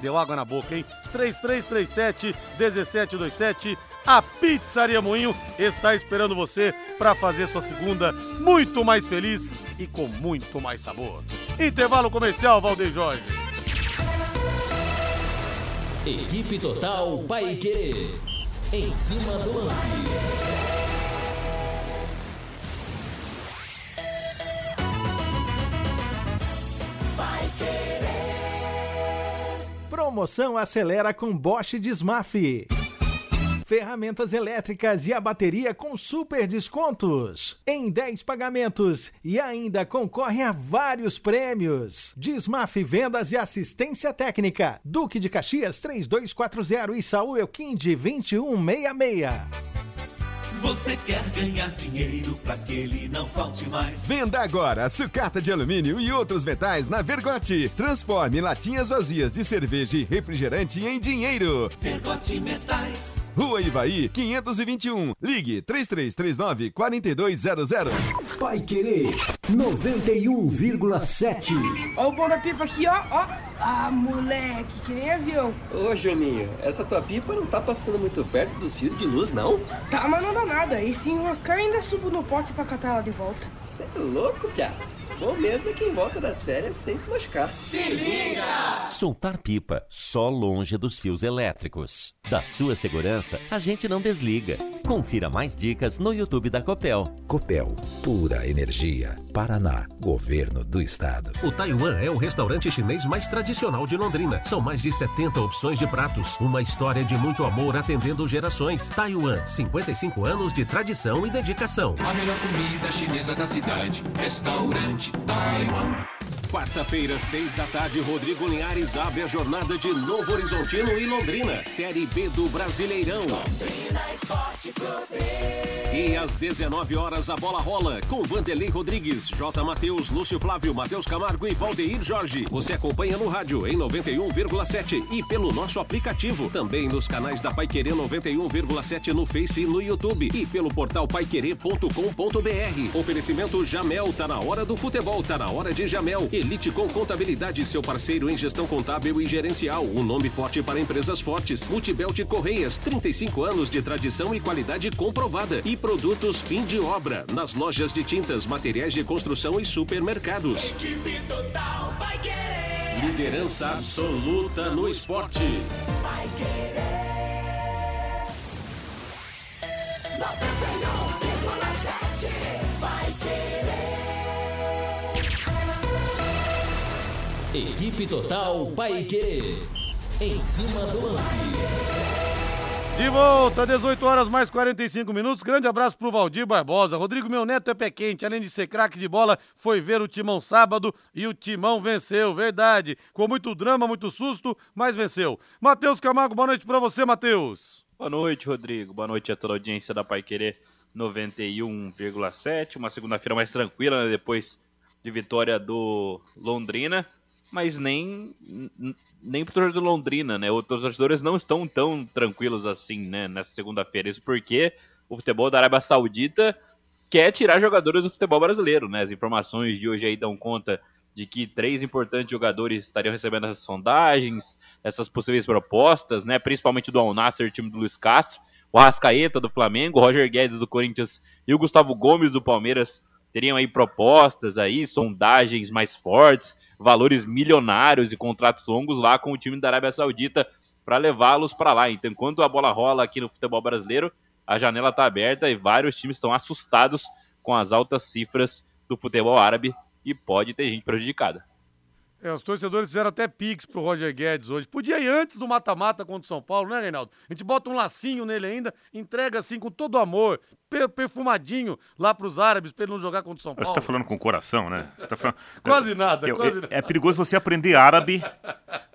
Deu água na boca, hein? 3337-1727. A Pizzaria Moinho está esperando você para fazer sua segunda muito mais feliz e com muito mais sabor. Intervalo comercial, Valdeir Jorge. Equipe Total Paique. Em cima do lance. Promoção acelera com Bosch Desmaf. Ferramentas elétricas e a bateria com super descontos em 10 pagamentos e ainda concorre a vários prêmios. Desmaf Vendas e Assistência Técnica. Duque de Caxias 3240 e Saúl Elquinde 2166. Você quer ganhar dinheiro para que ele não falte mais? Venda agora sucata de alumínio e outros metais na Vergote. Transforme latinhas vazias de cerveja e refrigerante em dinheiro. Vergote Metais. Rua Ivaí, 521. Ligue 3339 4200. Vai querer 91,7. Ó o bom da pipa aqui, ó, ó. Ah, moleque, que nem avião. Ô, Juninho, essa tua pipa não tá passando muito perto dos fios de luz, não? Tá, mas não dá nada. E se enroscar, ainda subo no poste pra catar ela de volta. Você é louco, piá. Bom mesmo é quem volta das férias sem se machucar. Se liga! Soltar pipa só longe dos fios elétricos. Da sua segurança, a gente não desliga. Confira mais dicas no YouTube da Copel. Copel, pura energia. Paraná, Governo do Estado. O Taiwan é o restaurante chinês mais tradicional de Londrina. São mais de 70 opções de pratos. Uma história de muito amor atendendo gerações. Taiwan, 55 anos de tradição e dedicação. A melhor comida chinesa da cidade. Restaurante Taiwan. Quarta-feira, seis da tarde, Rodrigo Linhares abre a jornada de Novo Horizontino e Londrina. Série B do Brasileirão. Londrina Esporte Clube. E às 19 horas a bola rola com Vanderlei Rodrigues, J. Matheus, Lúcio Flávio, Matheus Camargo e Valdeir Jorge. Você acompanha no rádio em 91,7 e pelo nosso aplicativo. Também nos canais da Paiquerê 91,7 no Face e no YouTube e pelo portal paiquerê.com.br. Oferecimento Jamel, tá na hora do futebol, tá na hora de Jamel. Elite com Contabilidade, seu parceiro em gestão contábil e gerencial. Um nome forte para empresas fortes. Multibelt Correias, 35 anos de tradição e qualidade comprovada. E produtos fim de obra. Nas lojas de tintas, materiais de construção e supermercados. Equipe Total Paiquerê. Liderança absoluta no esporte. Paiquerê. 91,7. Paiquerê. Equipe Total Paique. Em cima do lance. De volta, 18 horas mais 45 minutos. Grande abraço pro Valdir Barbosa. Rodrigo, meu neto é pé quente. Além de ser craque de bola, foi ver o Timão sábado e o Timão venceu. Verdade. Com muito drama, muito susto, mas venceu. Matheus Camargo, boa noite pra você, Matheus. Boa noite, Rodrigo. Boa noite a toda a audiência da Pai Querer 91,7. Uma segunda-feira mais tranquila, né? Depois de vitória do Londrina. Mas nem, nem pro torcedor do Londrina, né? Os torcedores não estão tão tranquilos assim, né? Nessa segunda-feira. Isso porque o futebol da Arábia Saudita quer tirar jogadores do futebol brasileiro, né? As informações de hoje aí dão conta de que três importantes jogadores estariam recebendo essas sondagens, essas possíveis propostas, né? Principalmente do Al Nassr, time do Luiz Castro, o Arrascaeta do Flamengo, o Roger Guedes do Corinthians e o Gustavo Gomes do Palmeiras teriam aí propostas aí, sondagens mais fortes, valores milionários e contratos longos lá com o time da Arábia Saudita para levá-los para lá. Então, enquanto a bola rola aqui no futebol brasileiro, a janela está aberta e vários times estão assustados com as altas cifras do futebol árabe e pode ter gente prejudicada. É, os torcedores fizeram até pix pro Roger Guedes hoje. Podia ir antes do mata-mata contra o São Paulo, né, Reinaldo? A gente bota um lacinho nele ainda, entrega assim com todo amor, perfumadinho lá pros árabes pra ele não jogar contra o São Paulo. Você tá falando com o coração, né? Você tá falando... quase nada, é, quase é, nada. É perigoso você aprender árabe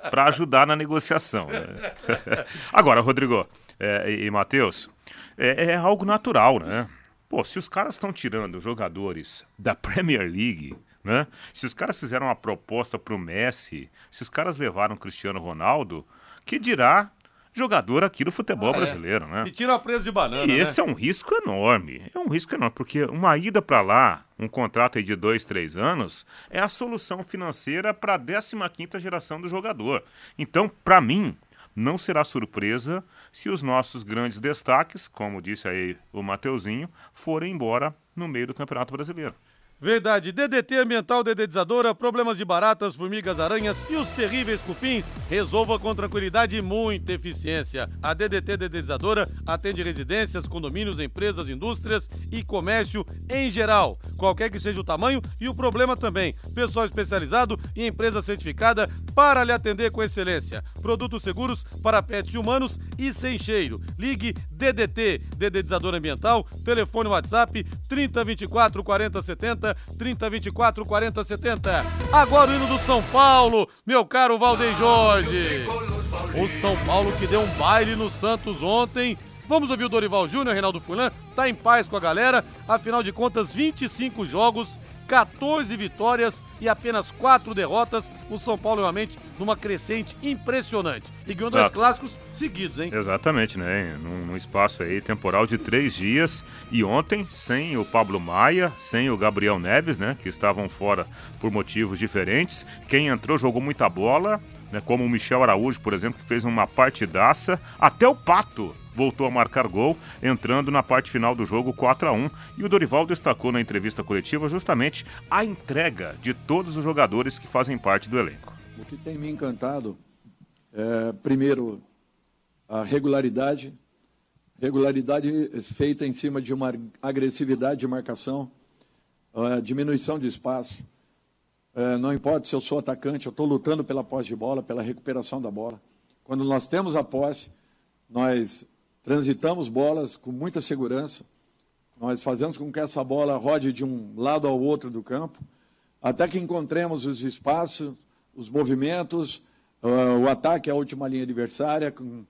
para ajudar na negociação. Né? Agora, Rodrigo é, e, e Matheus, é, é algo natural, né? Pô, se os caras estão tirando jogadores da Premier League, né? Se os caras fizeram uma proposta pro Messi, se os caras levaram o Cristiano Ronaldo, que dirá jogador aqui do futebol Ah, é. brasileiro, né? E tira a presa de banana, E esse né? é um risco enorme. É um risco enorme, porque uma ida para lá, um contrato de dois, três anos, é a solução financeira para a 15 geração do jogador. Então, para mim, não será surpresa se os nossos grandes destaques, como disse aí o Mateuzinho, forem embora no meio do Campeonato Brasileiro. Verdade. DDT Ambiental Dedetizadora, problemas de baratas, formigas, aranhas e os terríveis cupins, resolva com tranquilidade e muita eficiência. A DDT Dedetizadora atende residências, condomínios, empresas, indústrias e comércio em geral. Qualquer que seja o tamanho e o problema também. Pessoal especializado e empresa certificada para lhe atender com excelência. Produtos seguros para pets humanos e sem cheiro. Ligue DDT, Dedetizador Ambiental, telefone WhatsApp 3024 4070 3024 4070. Agora o hino do São Paulo, meu caro Valdeir Jorge. O São Paulo que deu um baile no Santos ontem. Vamos ouvir o Dorival Júnior, Reinaldo Fulan, tá em paz com a galera. Afinal de contas, 25 jogos, 14 vitórias e apenas 4 derrotas. O São Paulo realmente numa crescente impressionante. E ganhou dois clássicos seguidos, hein? Exatamente, né? Num, num espaço aí temporal de três dias. E ontem, sem o Pablo Maia, sem o Gabriel Neves, né? Que estavam fora por motivos diferentes. Quem entrou jogou muita bola, né? Como o Michel Araújo, por exemplo, que fez uma partidaça. Até o Pato voltou a marcar gol, entrando na parte final do jogo 4 a 1 E o Dorival destacou na entrevista coletiva justamente a entrega de todos os jogadores que fazem parte do elenco. O que tem me encantado é, primeiro, a regularidade, regularidade feita em cima de uma agressividade de marcação, diminuição de espaço. É, não importa se eu sou atacante, eu estou lutando pela posse de bola, pela recuperação da bola. Quando nós temos a posse, nós transitamos bolas com muita segurança, nós fazemos com que essa bola rode de um lado ao outro do campo, até que encontremos os espaços, os movimentos, uh, o ataque à última linha adversária, com,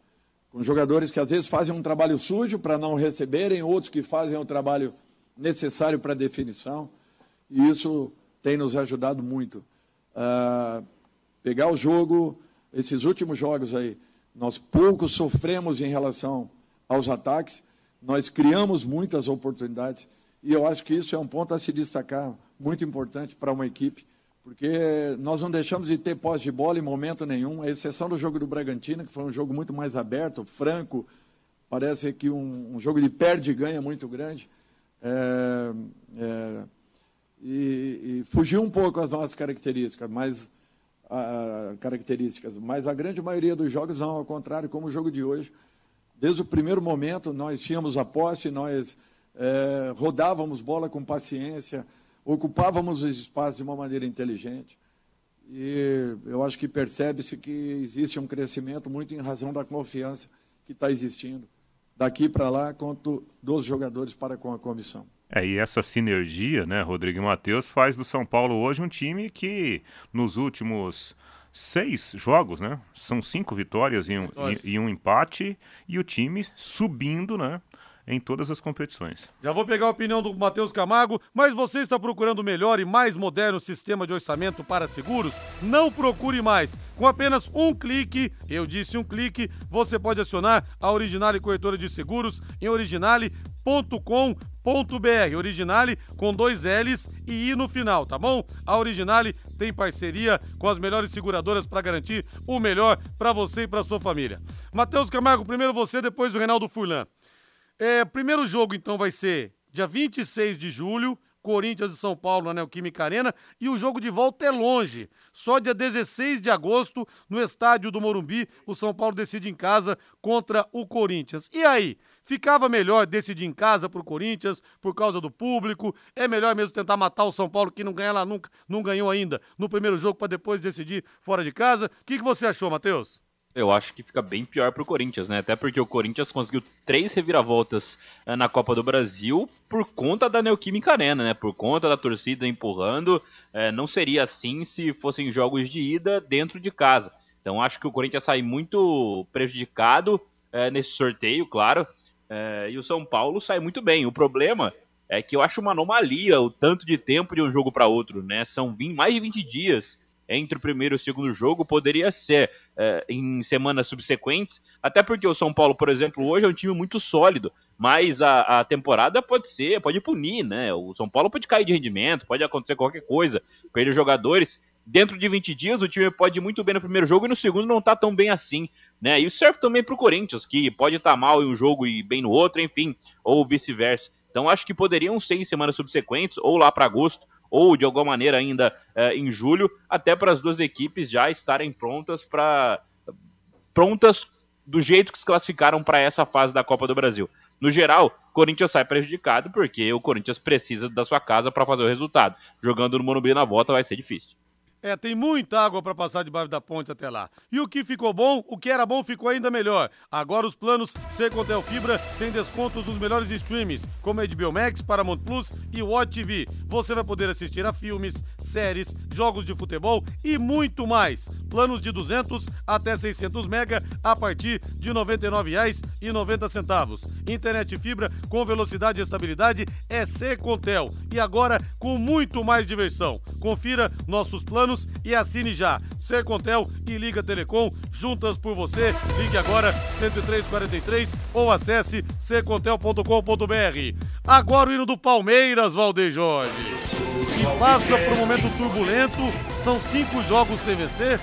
com jogadores que às vezes fazem um trabalho sujo para não receberem, outros que fazem o trabalho necessário para a definição, e isso tem nos ajudado muito. Uh, pegar o jogo, esses últimos jogos aí, nós pouco sofremos em relação aos ataques, nós criamos muitas oportunidades, e eu acho que isso é um ponto a se destacar, muito importante para uma equipe, porque nós não deixamos de ter posse de bola em momento nenhum, à exceção do jogo do Bragantino, que foi um jogo muito mais aberto, franco, parece que um, um jogo de perde ganha muito grande. É, é, e, e, fugiu um pouco as nossas características, mas, a, características, mas a grande maioria dos jogos não, ao contrário, como o jogo de hoje. Desde o primeiro momento, nós tínhamos a posse, nós é, rodávamos bola com paciência, ocupávamos os espaços de uma maneira inteligente. E eu acho que percebe-se que existe um crescimento muito em razão da confiança que está existindo daqui para lá, quanto dos jogadores para com a comissão. É, e essa sinergia, né, Rodrigo Matheus, faz do São Paulo hoje um time que nos últimos seis jogos, né? São cinco vitórias e um, e, e um empate, e o time subindo, né? em todas as competições. Já vou pegar a opinião do Matheus Camargo, mas você está procurando o melhor e mais moderno sistema de orçamento para seguros? Não procure mais. Com apenas um clique, eu disse um clique, você pode acionar a Originale Corretora de Seguros em originale.com.br. Originale com dois L's e I no final, tá bom? A Originale tem parceria com as melhores seguradoras para garantir o melhor para você e para sua família. Matheus Camargo, primeiro você, depois o Reinaldo Furlan. É, primeiro jogo, então, vai ser dia 26 de julho, Corinthians e São Paulo na Neoquímica Arena. E o jogo de volta é longe. Só dia 16 de agosto, no estádio do Morumbi, o São Paulo decide em casa contra o Corinthians. E aí? Ficava melhor decidir em casa pro Corinthians, por causa do público? É melhor mesmo tentar matar o São Paulo, que não ganha lá nunca, não ganhou ainda, no primeiro jogo, para depois decidir fora de casa? O que, que você achou, Matheus? Eu acho que fica bem pior pro Corinthians, né? Até porque o Corinthians conseguiu três reviravoltas uh, na Copa do Brasil por conta da Neoquímica Arena, né? Por conta da torcida empurrando. Uh, não seria assim se fossem jogos de ida dentro de casa. Então acho que o Corinthians sai muito prejudicado uh, nesse sorteio, claro. E o São Paulo sai muito bem. O problema é que eu acho uma anomalia o tanto de tempo de um jogo para outro, né? São 20, mais de 20 dias entre o primeiro e o segundo jogo poderia ser é, em semanas subsequentes, até porque o São Paulo, por exemplo, hoje é um time muito sólido, mas a, a temporada pode ser, pode punir, né? O São Paulo pode cair de rendimento, pode acontecer qualquer coisa, perder jogadores. Dentro de 20 dias, o time pode ir muito bem no primeiro jogo e no segundo não tá tão bem assim. Né? E serve também para o Corinthians, que pode estar tá mal em um jogo e bem no outro, enfim, ou vice-versa. Então acho que poderiam ser em semanas subsequentes, ou lá para agosto, ou de alguma maneira ainda é, em julho, até para as duas equipes já estarem prontas para prontas do jeito que se classificaram para essa fase da Copa do Brasil. No geral, o Corinthians sai prejudicado porque o Corinthians precisa da sua casa para fazer o resultado. Jogando no Morumbi na volta vai ser difícil. É, tem muita água para passar debaixo da ponte até lá. E o que ficou bom, o que era bom ficou ainda melhor. Agora os planos Secontel Fibra têm descontos nos melhores streams, como HBO Max, Paramount Plus e o TV. Você vai poder assistir a filmes, séries, jogos de futebol e muito mais. Planos de 200 até 600 mega a partir de R$ 99,90. Internet fibra com velocidade e estabilidade é Secontel. E agora com muito mais diversão. Confira nossos planos planos e assine já. Sercontel e Liga Telecom, juntas por você. Ligue agora 10343 ou acesse sercontel.com.br. Agora o hino do Palmeiras, Valdeir Jorge. E passa por um momento turbulento, são cinco jogos sem vencer.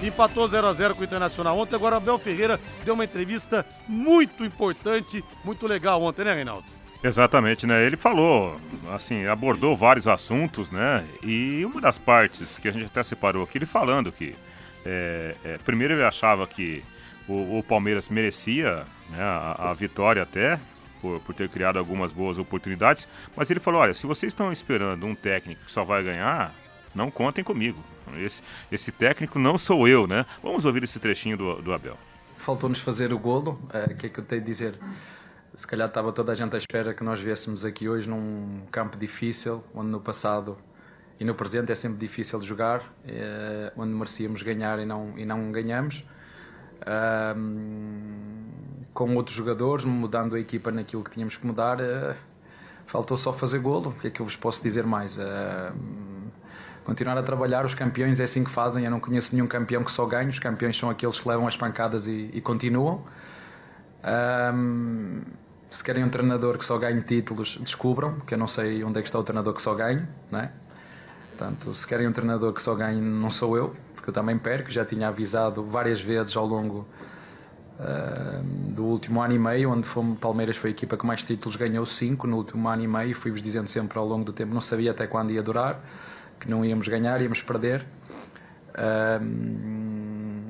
Empatou 0 a 0 com o Internacional ontem. Agora Abel Ferreira deu uma entrevista muito importante, muito legal ontem, né, Reinaldo? Exatamente, né? Ele falou, assim, abordou vários assuntos, né? E uma das partes que a gente até separou aqui, ele falando que, é, é, primeiro ele achava que o, o Palmeiras merecia né, a, a, vitória até, por, por ter criado algumas boas oportunidades, mas ele falou, olha, se vocês estão esperando um técnico que só vai ganhar, não contem comigo. Esse, esse técnico não sou eu, né? Vamos ouvir esse trechinho do, do Abel. Faltou-nos fazer o golo, o é, que é que eu tenho a dizer? Se calhar estava toda a gente à espera que nós viéssemos aqui hoje num campo difícil, onde no passado e no presente é sempre difícil jogar, é, onde merecíamos ganhar e não, e não ganhamos. Com outros jogadores, mudando a equipa naquilo que tínhamos que mudar, uh, faltou só fazer golo. O que é que eu vos posso dizer mais? Continuar a trabalhar, os campeões é assim que fazem. Eu não conheço nenhum campeão que só ganhe, os campeões são aqueles que levam as pancadas e, e continuam. Um, se querem um treinador que só ganhe títulos, descubram, porque eu não sei onde é que está o treinador que só ganhe, não é? Portanto, se querem um treinador que só ganhe, não sou eu, porque eu também perco, já tinha avisado várias vezes ao longo uh, do último ano e meio, onde fomos, Palmeiras foi a equipa que mais títulos ganhou, 5 no último ano e meio, fui-vos dizendo sempre ao longo do tempo, não sabia até quando ia durar, que não íamos ganhar, íamos perder. Uh,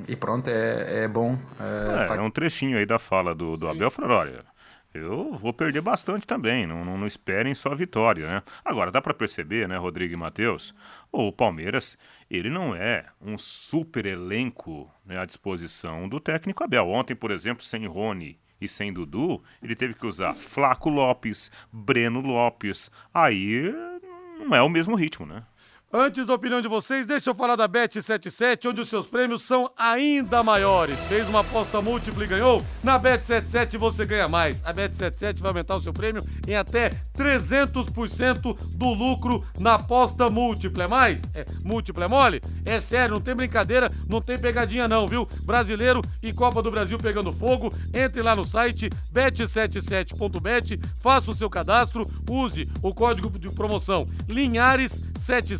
e pronto, é, é bom. Uh, é, é um trechinho aí da fala do, do Abel, falando, olha, eu vou perder bastante também. Não, não, não esperem só a vitória, né? Agora, dá para perceber, né, Rodrigo e Matheus? O Palmeiras, ele não é um super elenco né, à disposição do técnico Abel. Ontem, por exemplo, sem Rony e sem Dudu, ele teve que usar Flaco Lopes, Breno Lopes. Aí não é o mesmo ritmo, né? Antes da opinião de vocês, deixa eu falar da Bet77, onde os seus prêmios são ainda maiores. Fez uma aposta múltipla e ganhou? Na Bet77 você ganha mais. A Bet77 vai aumentar o seu prêmio em até 300% do lucro na aposta múltipla. É mais? É, múltipla é mole? É sério, não tem brincadeira, não tem pegadinha não, viu? Brasileiro e Copa do Brasil pegando fogo. Entre lá no site bet77.bet, faça o seu cadastro, use o código de promoção Linhares77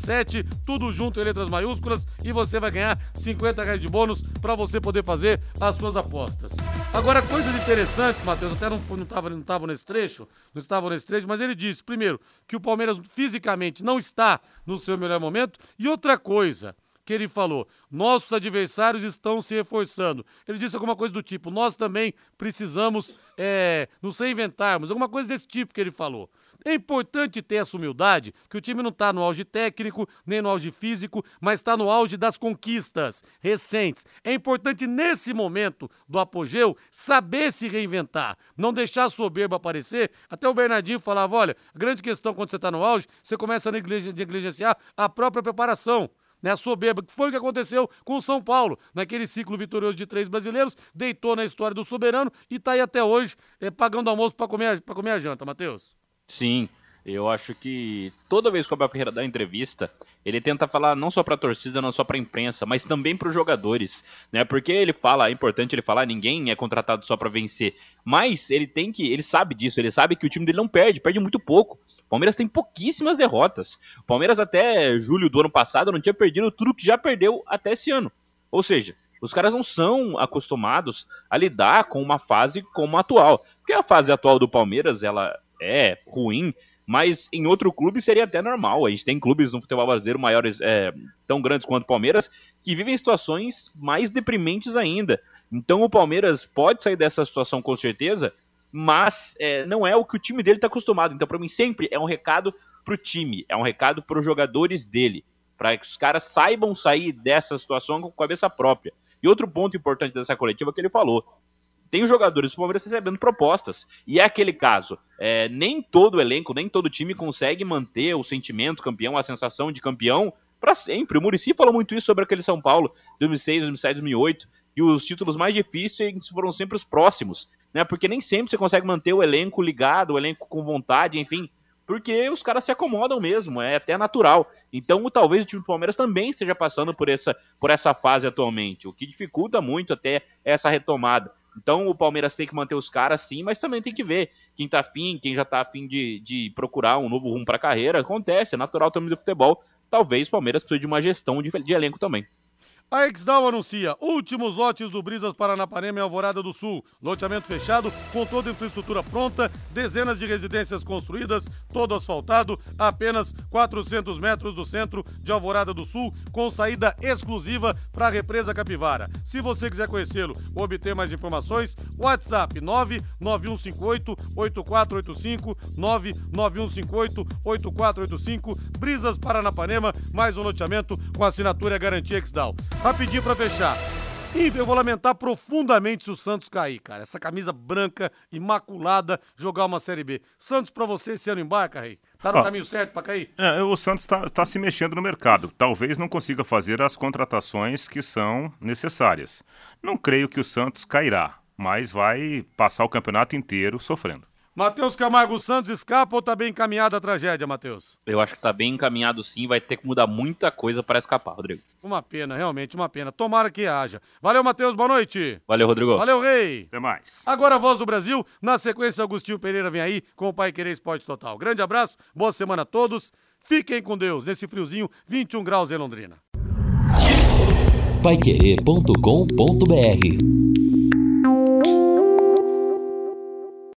tudo junto em letras maiúsculas, e você vai ganhar 50 reais de bônus para você poder fazer as suas apostas. Agora, coisas interessantes, Matheus, até não estava não tava nesse trecho, não estava nesse trecho, mas ele disse, primeiro, que o Palmeiras fisicamente não está no seu melhor momento, e outra coisa que ele falou: nossos adversários estão se reforçando. Ele disse alguma coisa do tipo: nós também precisamos é, nos reinventarmos, alguma coisa desse tipo que ele falou. É importante ter essa humildade, que o time não está no auge técnico, nem no auge físico, mas está no auge das conquistas recentes. É importante, nesse momento do apogeu, saber se reinventar, não deixar a soberba aparecer. Até o Bernardinho falava: olha, grande questão quando você está no auge, você começa a negligenciar a própria preparação né, a soberba, que foi o que aconteceu com o São Paulo, naquele ciclo vitorioso de três brasileiros, deitou na história do soberano e está aí até hoje é, pagando almoço para comer, comer a janta, Matheus. Sim, eu acho que toda vez que o Abel Ferreira dá entrevista, ele tenta falar não só para a torcida, não só para a imprensa, mas também para os jogadores, né? Porque ele fala, é importante ele falar, ninguém é contratado só para vencer, mas ele tem que, ele sabe disso, ele sabe que o time dele não perde, perde muito pouco. O Palmeiras tem pouquíssimas derrotas. O Palmeiras até julho do ano passado não tinha perdido tudo que já perdeu até esse ano. Ou seja, os caras não são acostumados a lidar com uma fase como a atual. Porque a fase atual do Palmeiras, ela é ruim Mas em outro clube seria até normal. A gente tem clubes no futebol brasileiro maiores, é, tão grandes quanto o Palmeiras, que vivem situações mais deprimentes ainda. Então o Palmeiras pode sair dessa situação com certeza, mas é, não é o que o time dele está acostumado. Então, para mim, sempre é um recado para o time, é um recado para os jogadores dele, para que os caras saibam sair dessa situação com cabeça própria. E outro ponto importante dessa coletiva que ele falou: tem jogadores do Palmeiras recebendo propostas. E é aquele caso. É, nem todo elenco, nem todo time consegue manter o sentimento campeão, a sensação de campeão para sempre. O Murici falou muito isso sobre aquele São Paulo, 2006, 2007, 2008, e os títulos mais difíceis foram sempre os próximos, né? Porque nem sempre você consegue manter o elenco ligado, o elenco com vontade, enfim, porque os caras se acomodam mesmo, é até natural. Então, talvez o time do Palmeiras também esteja passando por essa, por essa fase atualmente, o que dificulta muito até essa retomada. Então o Palmeiras tem que manter os caras sim, mas também tem que ver quem tá afim, quem já tá afim de, de procurar um novo rumo para a carreira. Acontece, é natural também do futebol. Talvez o Palmeiras precise de uma gestão de, de elenco também. A Exdal anuncia últimos lotes do Brisas Paranapanema em Alvorada do Sul. Loteamento fechado, com toda a infraestrutura pronta, dezenas de residências construídas, todo asfaltado, apenas 400 metros do centro de Alvorada do Sul, com saída exclusiva para a Represa Capivara. Se você quiser conhecê-lo ou obter mais informações, WhatsApp 99158-8485, 99158-8485, Brisas Paranapanema, mais um loteamento com assinatura e garantia Exdal. Rapidinho pra fechar. E eu vou lamentar profundamente se o Santos cair, cara. Essa camisa branca, imaculada, jogar uma Série B. Santos pra você esse ano embarca, Rei? Tá no Ó, caminho certo pra cair? É, o Santos está se mexendo no mercado. Talvez não consiga fazer as contratações que são necessárias. Não creio que o Santos cairá, mas vai passar o campeonato inteiro sofrendo. Matheus Camargo Santos escapa ou tá bem encaminhada a tragédia, Matheus? Eu acho que tá bem encaminhado sim, vai ter que mudar muita coisa para escapar, Rodrigo. Uma pena, realmente, uma pena. Tomara que haja. Valeu, Matheus, boa noite. Valeu, Rodrigo. Valeu, Rei. Até mais. Agora a voz do Brasil, na sequência, Agostinho Pereira vem aí com o Pai Querer Esporte Total. Grande abraço, boa semana a todos. Fiquem com Deus nesse friozinho, 21 graus em Londrina. Paiquerê.com.br